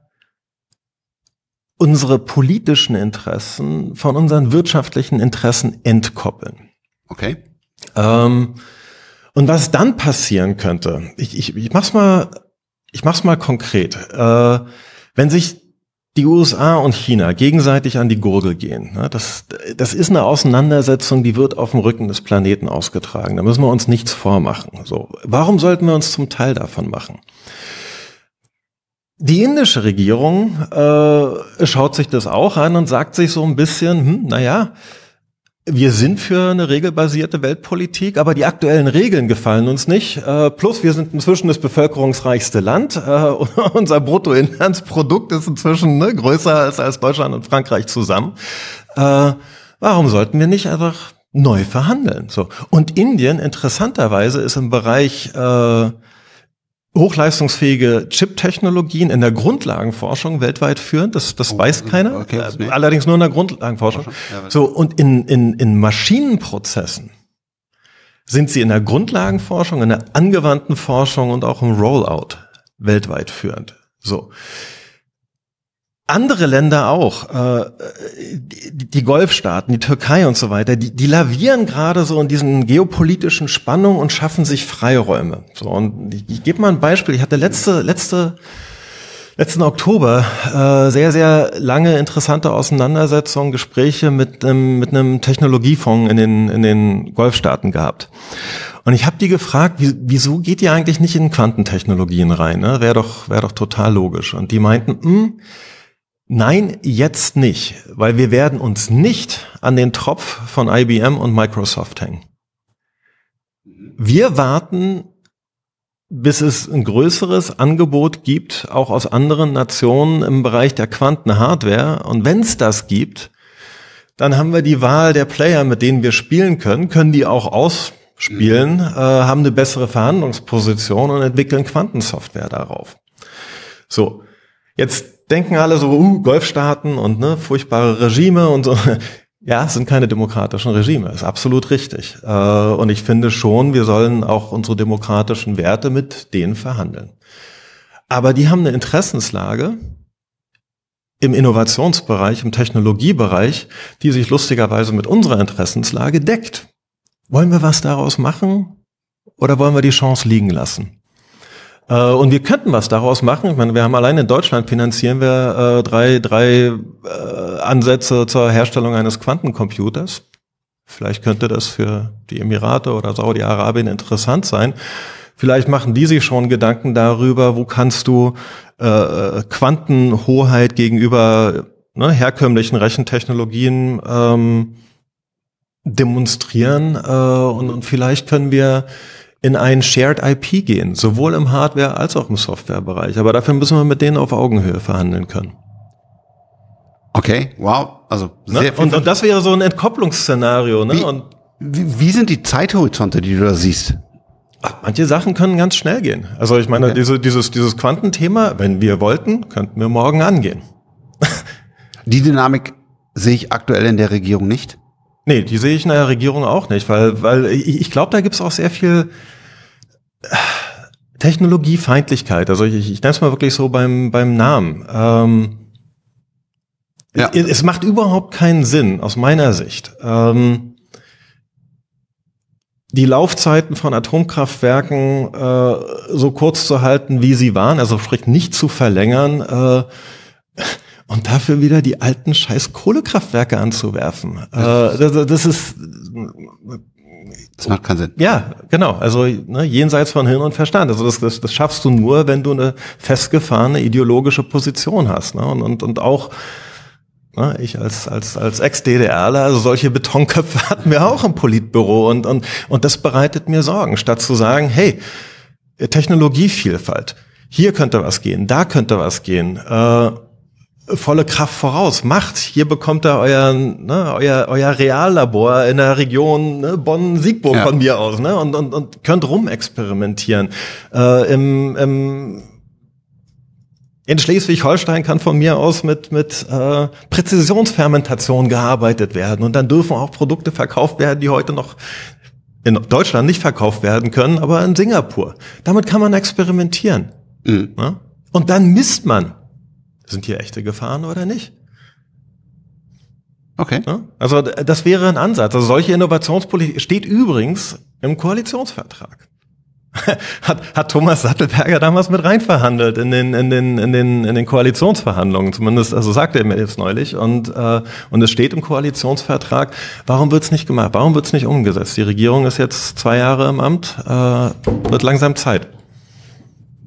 [SPEAKER 2] unsere politischen Interessen von unseren wirtschaftlichen Interessen entkoppeln?
[SPEAKER 1] Okay.
[SPEAKER 2] Ähm, und was dann passieren könnte, ich, ich, ich mach's mal ich mach's mal konkret. Äh, wenn sich die USA und China gegenseitig an die Gurgel gehen. Ne, das, das ist eine Auseinandersetzung, die wird auf dem Rücken des Planeten ausgetragen. Da müssen wir uns nichts vormachen. So, warum sollten wir uns zum Teil davon machen? Die indische Regierung äh, schaut sich das auch an und sagt sich so ein bisschen, hm, naja, wir sind für eine regelbasierte Weltpolitik, aber die aktuellen Regeln gefallen uns nicht. Äh, plus wir sind inzwischen das bevölkerungsreichste Land. Äh, [LAUGHS] unser Bruttoinlandsprodukt ist inzwischen ne, größer als, als Deutschland und Frankreich zusammen. Äh, warum sollten wir nicht einfach neu verhandeln? So. Und Indien, interessanterweise, ist im Bereich hochleistungsfähige Chip-Technologien in der Grundlagenforschung weltweit führend. Das, das oh, weiß keiner. Okay, äh, allerdings nur in der Grundlagenforschung. Ja, so, und in, in, in Maschinenprozessen sind sie in der Grundlagenforschung, in der angewandten Forschung und auch im Rollout weltweit führend. So andere Länder auch, äh, die, Golfstaaten, die Türkei und so weiter, die, die lavieren gerade so in diesen geopolitischen Spannungen und schaffen sich Freiräume. So und ich, ich gebe mal ein Beispiel. Ich hatte letzte letzte letzten Oktober äh, sehr sehr lange interessante Auseinandersetzungen, Gespräche mit einem mit einem Technologiefonds in den in den Golfstaaten gehabt. Und ich habe die gefragt, wie, wieso geht ihr eigentlich nicht in Quantentechnologien rein? Ne? Wäre doch wäre doch total logisch. Und die meinten, mh, hm, Nein, jetzt nicht, weil wir werden uns nicht an den Tropf von IBM und Microsoft hängen. Wir warten, bis es ein größeres Angebot gibt, auch aus anderen Nationen im Bereich der Quantenhardware. Und wenn es das gibt, dann haben wir die Wahl der Player, mit denen wir spielen können, können die auch ausspielen, äh, haben eine bessere Verhandlungsposition und entwickeln Quantensoftware darauf. So, jetzt denken alle so, uh, Golfstaaten und ne, furchtbare Regime und so. [LAUGHS] Ja, es sind keine demokratischen Regime, ist absolut richtig. Äh, und ich finde schon, wir sollen auch unsere demokratischen Werte mit denen verhandeln. Aber die haben eine Interessenslage im Innovationsbereich, im Technologiebereich, die sich lustigerweise mit unserer Interessenslage deckt. Wollen wir was daraus machen oder wollen wir die Chance liegen lassen? Äh, und wir könnten was daraus machen. Ich meine, wir haben allein in Deutschland finanzieren wir äh, drei, drei äh, Ansätze zur Herstellung eines Quantencomputers. Vielleicht könnte das für die Emirate oder Saudi-Arabien interessant sein. Vielleicht machen die sich schon Gedanken darüber, wo kannst du äh, Quantenhoheit gegenüber ne, herkömmlichen Rechentechnologien ähm, demonstrieren. Äh, und, und vielleicht können wir in ein Shared IP gehen, sowohl im Hardware- als auch im Softwarebereich. Aber dafür müssen wir mit denen auf Augenhöhe verhandeln können.
[SPEAKER 1] Okay, wow. Also
[SPEAKER 2] ne? sehr ne? und, und, das wäre so ein Entkopplungsszenario. Ne?
[SPEAKER 1] Wie,
[SPEAKER 2] und
[SPEAKER 1] wie, wie sind die Zeithorizonte, die du da siehst?
[SPEAKER 2] Manche Sachen können ganz schnell gehen. Also ich meine, okay. diese, dieses, dieses Quantenthema, wenn wir wollten, könnten wir morgen angehen. [LAUGHS]
[SPEAKER 1] die Dynamik sehe ich aktuell in der Regierung nicht.
[SPEAKER 2] Nee, die sehe ich in der Regierung auch nicht, weil, weil ich, ich glaube, da gibt's auch sehr viel Technologiefeindlichkeit. Also ich, ich nenne es mal wirklich so beim, beim Namen. Ähm, ja. es, es macht überhaupt keinen Sinn, aus meiner Sicht. Ähm, die Laufzeiten von Atomkraftwerken äh, so kurz zu halten, wie sie waren, also sprich nicht zu verlängern, äh, und dafür wieder die alten scheiß Kohlekraftwerke anzuwerfen. Äh, das, das ist
[SPEAKER 1] das macht keinen Sinn.
[SPEAKER 2] Ja, genau. Also ne, jenseits von Hirn und Verstand. Also das, das, das schaffst du nur, wenn du eine festgefahrene ideologische Position hast. Ne? Und, und, und auch ne, ich als, als, als Ex-DDRler, also solche Betonköpfe [LAUGHS] hatten wir auch im Politbüro. Und, und, und das bereitet mir Sorgen, statt zu sagen, hey, Technologievielfalt, hier könnte was gehen, da könnte was gehen. Äh, volle Kraft voraus. Macht, hier bekommt ihr euer, ne, euer, euer Reallabor in der Region ne, Bonn-Siegburg ja. von mir aus ne, und, und, und könnt rumexperimentieren. Äh, im, im, in Schleswig-Holstein kann von mir aus mit, mit äh, Präzisionsfermentation gearbeitet werden und dann dürfen auch Produkte verkauft werden, die heute noch in Deutschland nicht verkauft werden können, aber in Singapur. Damit kann man experimentieren. Mhm. Ne? Und dann misst man sind hier echte Gefahren oder nicht?
[SPEAKER 1] Okay.
[SPEAKER 2] Also das wäre ein Ansatz. Also solche Innovationspolitik steht übrigens im Koalitionsvertrag. [LAUGHS] hat, hat Thomas Sattelberger damals mit reinverhandelt in den, in den, in den, in den Koalitionsverhandlungen. Zumindest, also sagte er mir jetzt neulich. Und, äh, und es steht im Koalitionsvertrag, warum wird's nicht gemacht? Warum wird's nicht umgesetzt? Die Regierung ist jetzt zwei Jahre im Amt, äh, wird langsam Zeit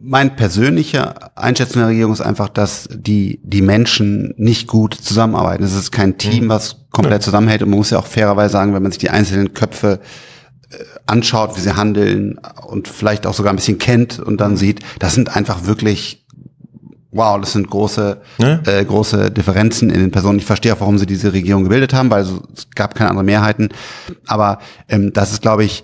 [SPEAKER 1] mein persönlicher Einschätzung der Regierung ist einfach, dass die, die Menschen nicht gut zusammenarbeiten. Es ist kein Team, mhm. was komplett zusammenhält. Und man muss ja auch fairerweise sagen, wenn man sich die einzelnen Köpfe äh, anschaut, wie sie handeln und vielleicht auch sogar ein bisschen kennt und dann sieht, das sind einfach wirklich wow, das sind große, ja. äh, große Differenzen in den Personen. Ich verstehe auch, warum sie diese Regierung gebildet haben, weil es gab keine anderen Mehrheiten. Aber ähm, das ist, glaube ich,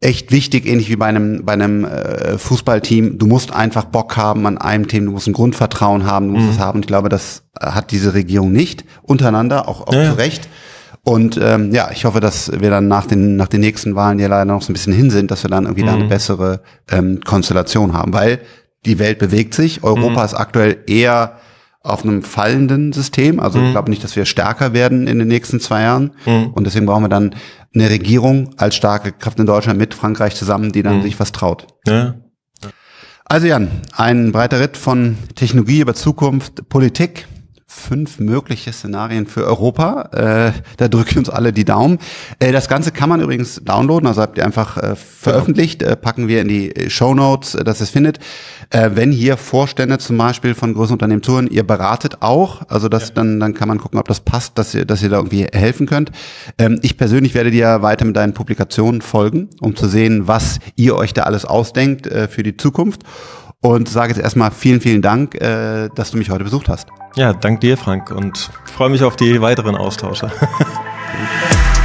[SPEAKER 1] echt wichtig, ähnlich wie bei einem, bei einem äh, Fußballteam. Du musst einfach Bock haben an einem Team, du musst ein Grundvertrauen haben, du musst mhm. es haben. Und ich glaube, das hat diese Regierung nicht untereinander, auch, auch ja. zu Recht. Und ähm, ja, ich hoffe, dass wir dann nach den, nach den nächsten Wahlen, die ja leider noch so ein bisschen hin sind, dass wir dann irgendwie mhm. da eine mhm. bessere ähm, Konstellation haben. Weil die Welt bewegt sich. Europa mhm. ist aktuell eher auf einem fallenden System. Also mhm. ich glaube nicht, dass wir stärker werden in den nächsten zwei Jahren. Mhm. Und deswegen brauchen wir dann eine Regierung als starke Kraft in Deutschland mit Frankreich zusammen, die dann mhm. sich was traut. Ja. Also Jan, ein breiter Ritt von Technologie über Zukunft, Politik fünf mögliche Szenarien für Europa. Äh, da drücken uns alle die Daumen. Äh, das Ganze kann man übrigens downloaden, also habt ihr einfach äh, veröffentlicht, äh, packen wir in die Show Notes, äh, dass ihr es findet. Äh, wenn hier Vorstände zum Beispiel von großen Unternehmen touren, ihr beratet auch, also das ja. dann dann kann man gucken, ob das passt, dass ihr dass ihr da irgendwie helfen könnt. Ähm, ich persönlich werde dir weiter mit deinen Publikationen folgen, um zu sehen, was ihr euch da alles ausdenkt äh, für die Zukunft und sage jetzt erstmal vielen, vielen Dank, äh, dass du mich heute besucht hast.
[SPEAKER 2] Ja, dank dir, Frank, und freue mich auf die weiteren Austausche. [LAUGHS]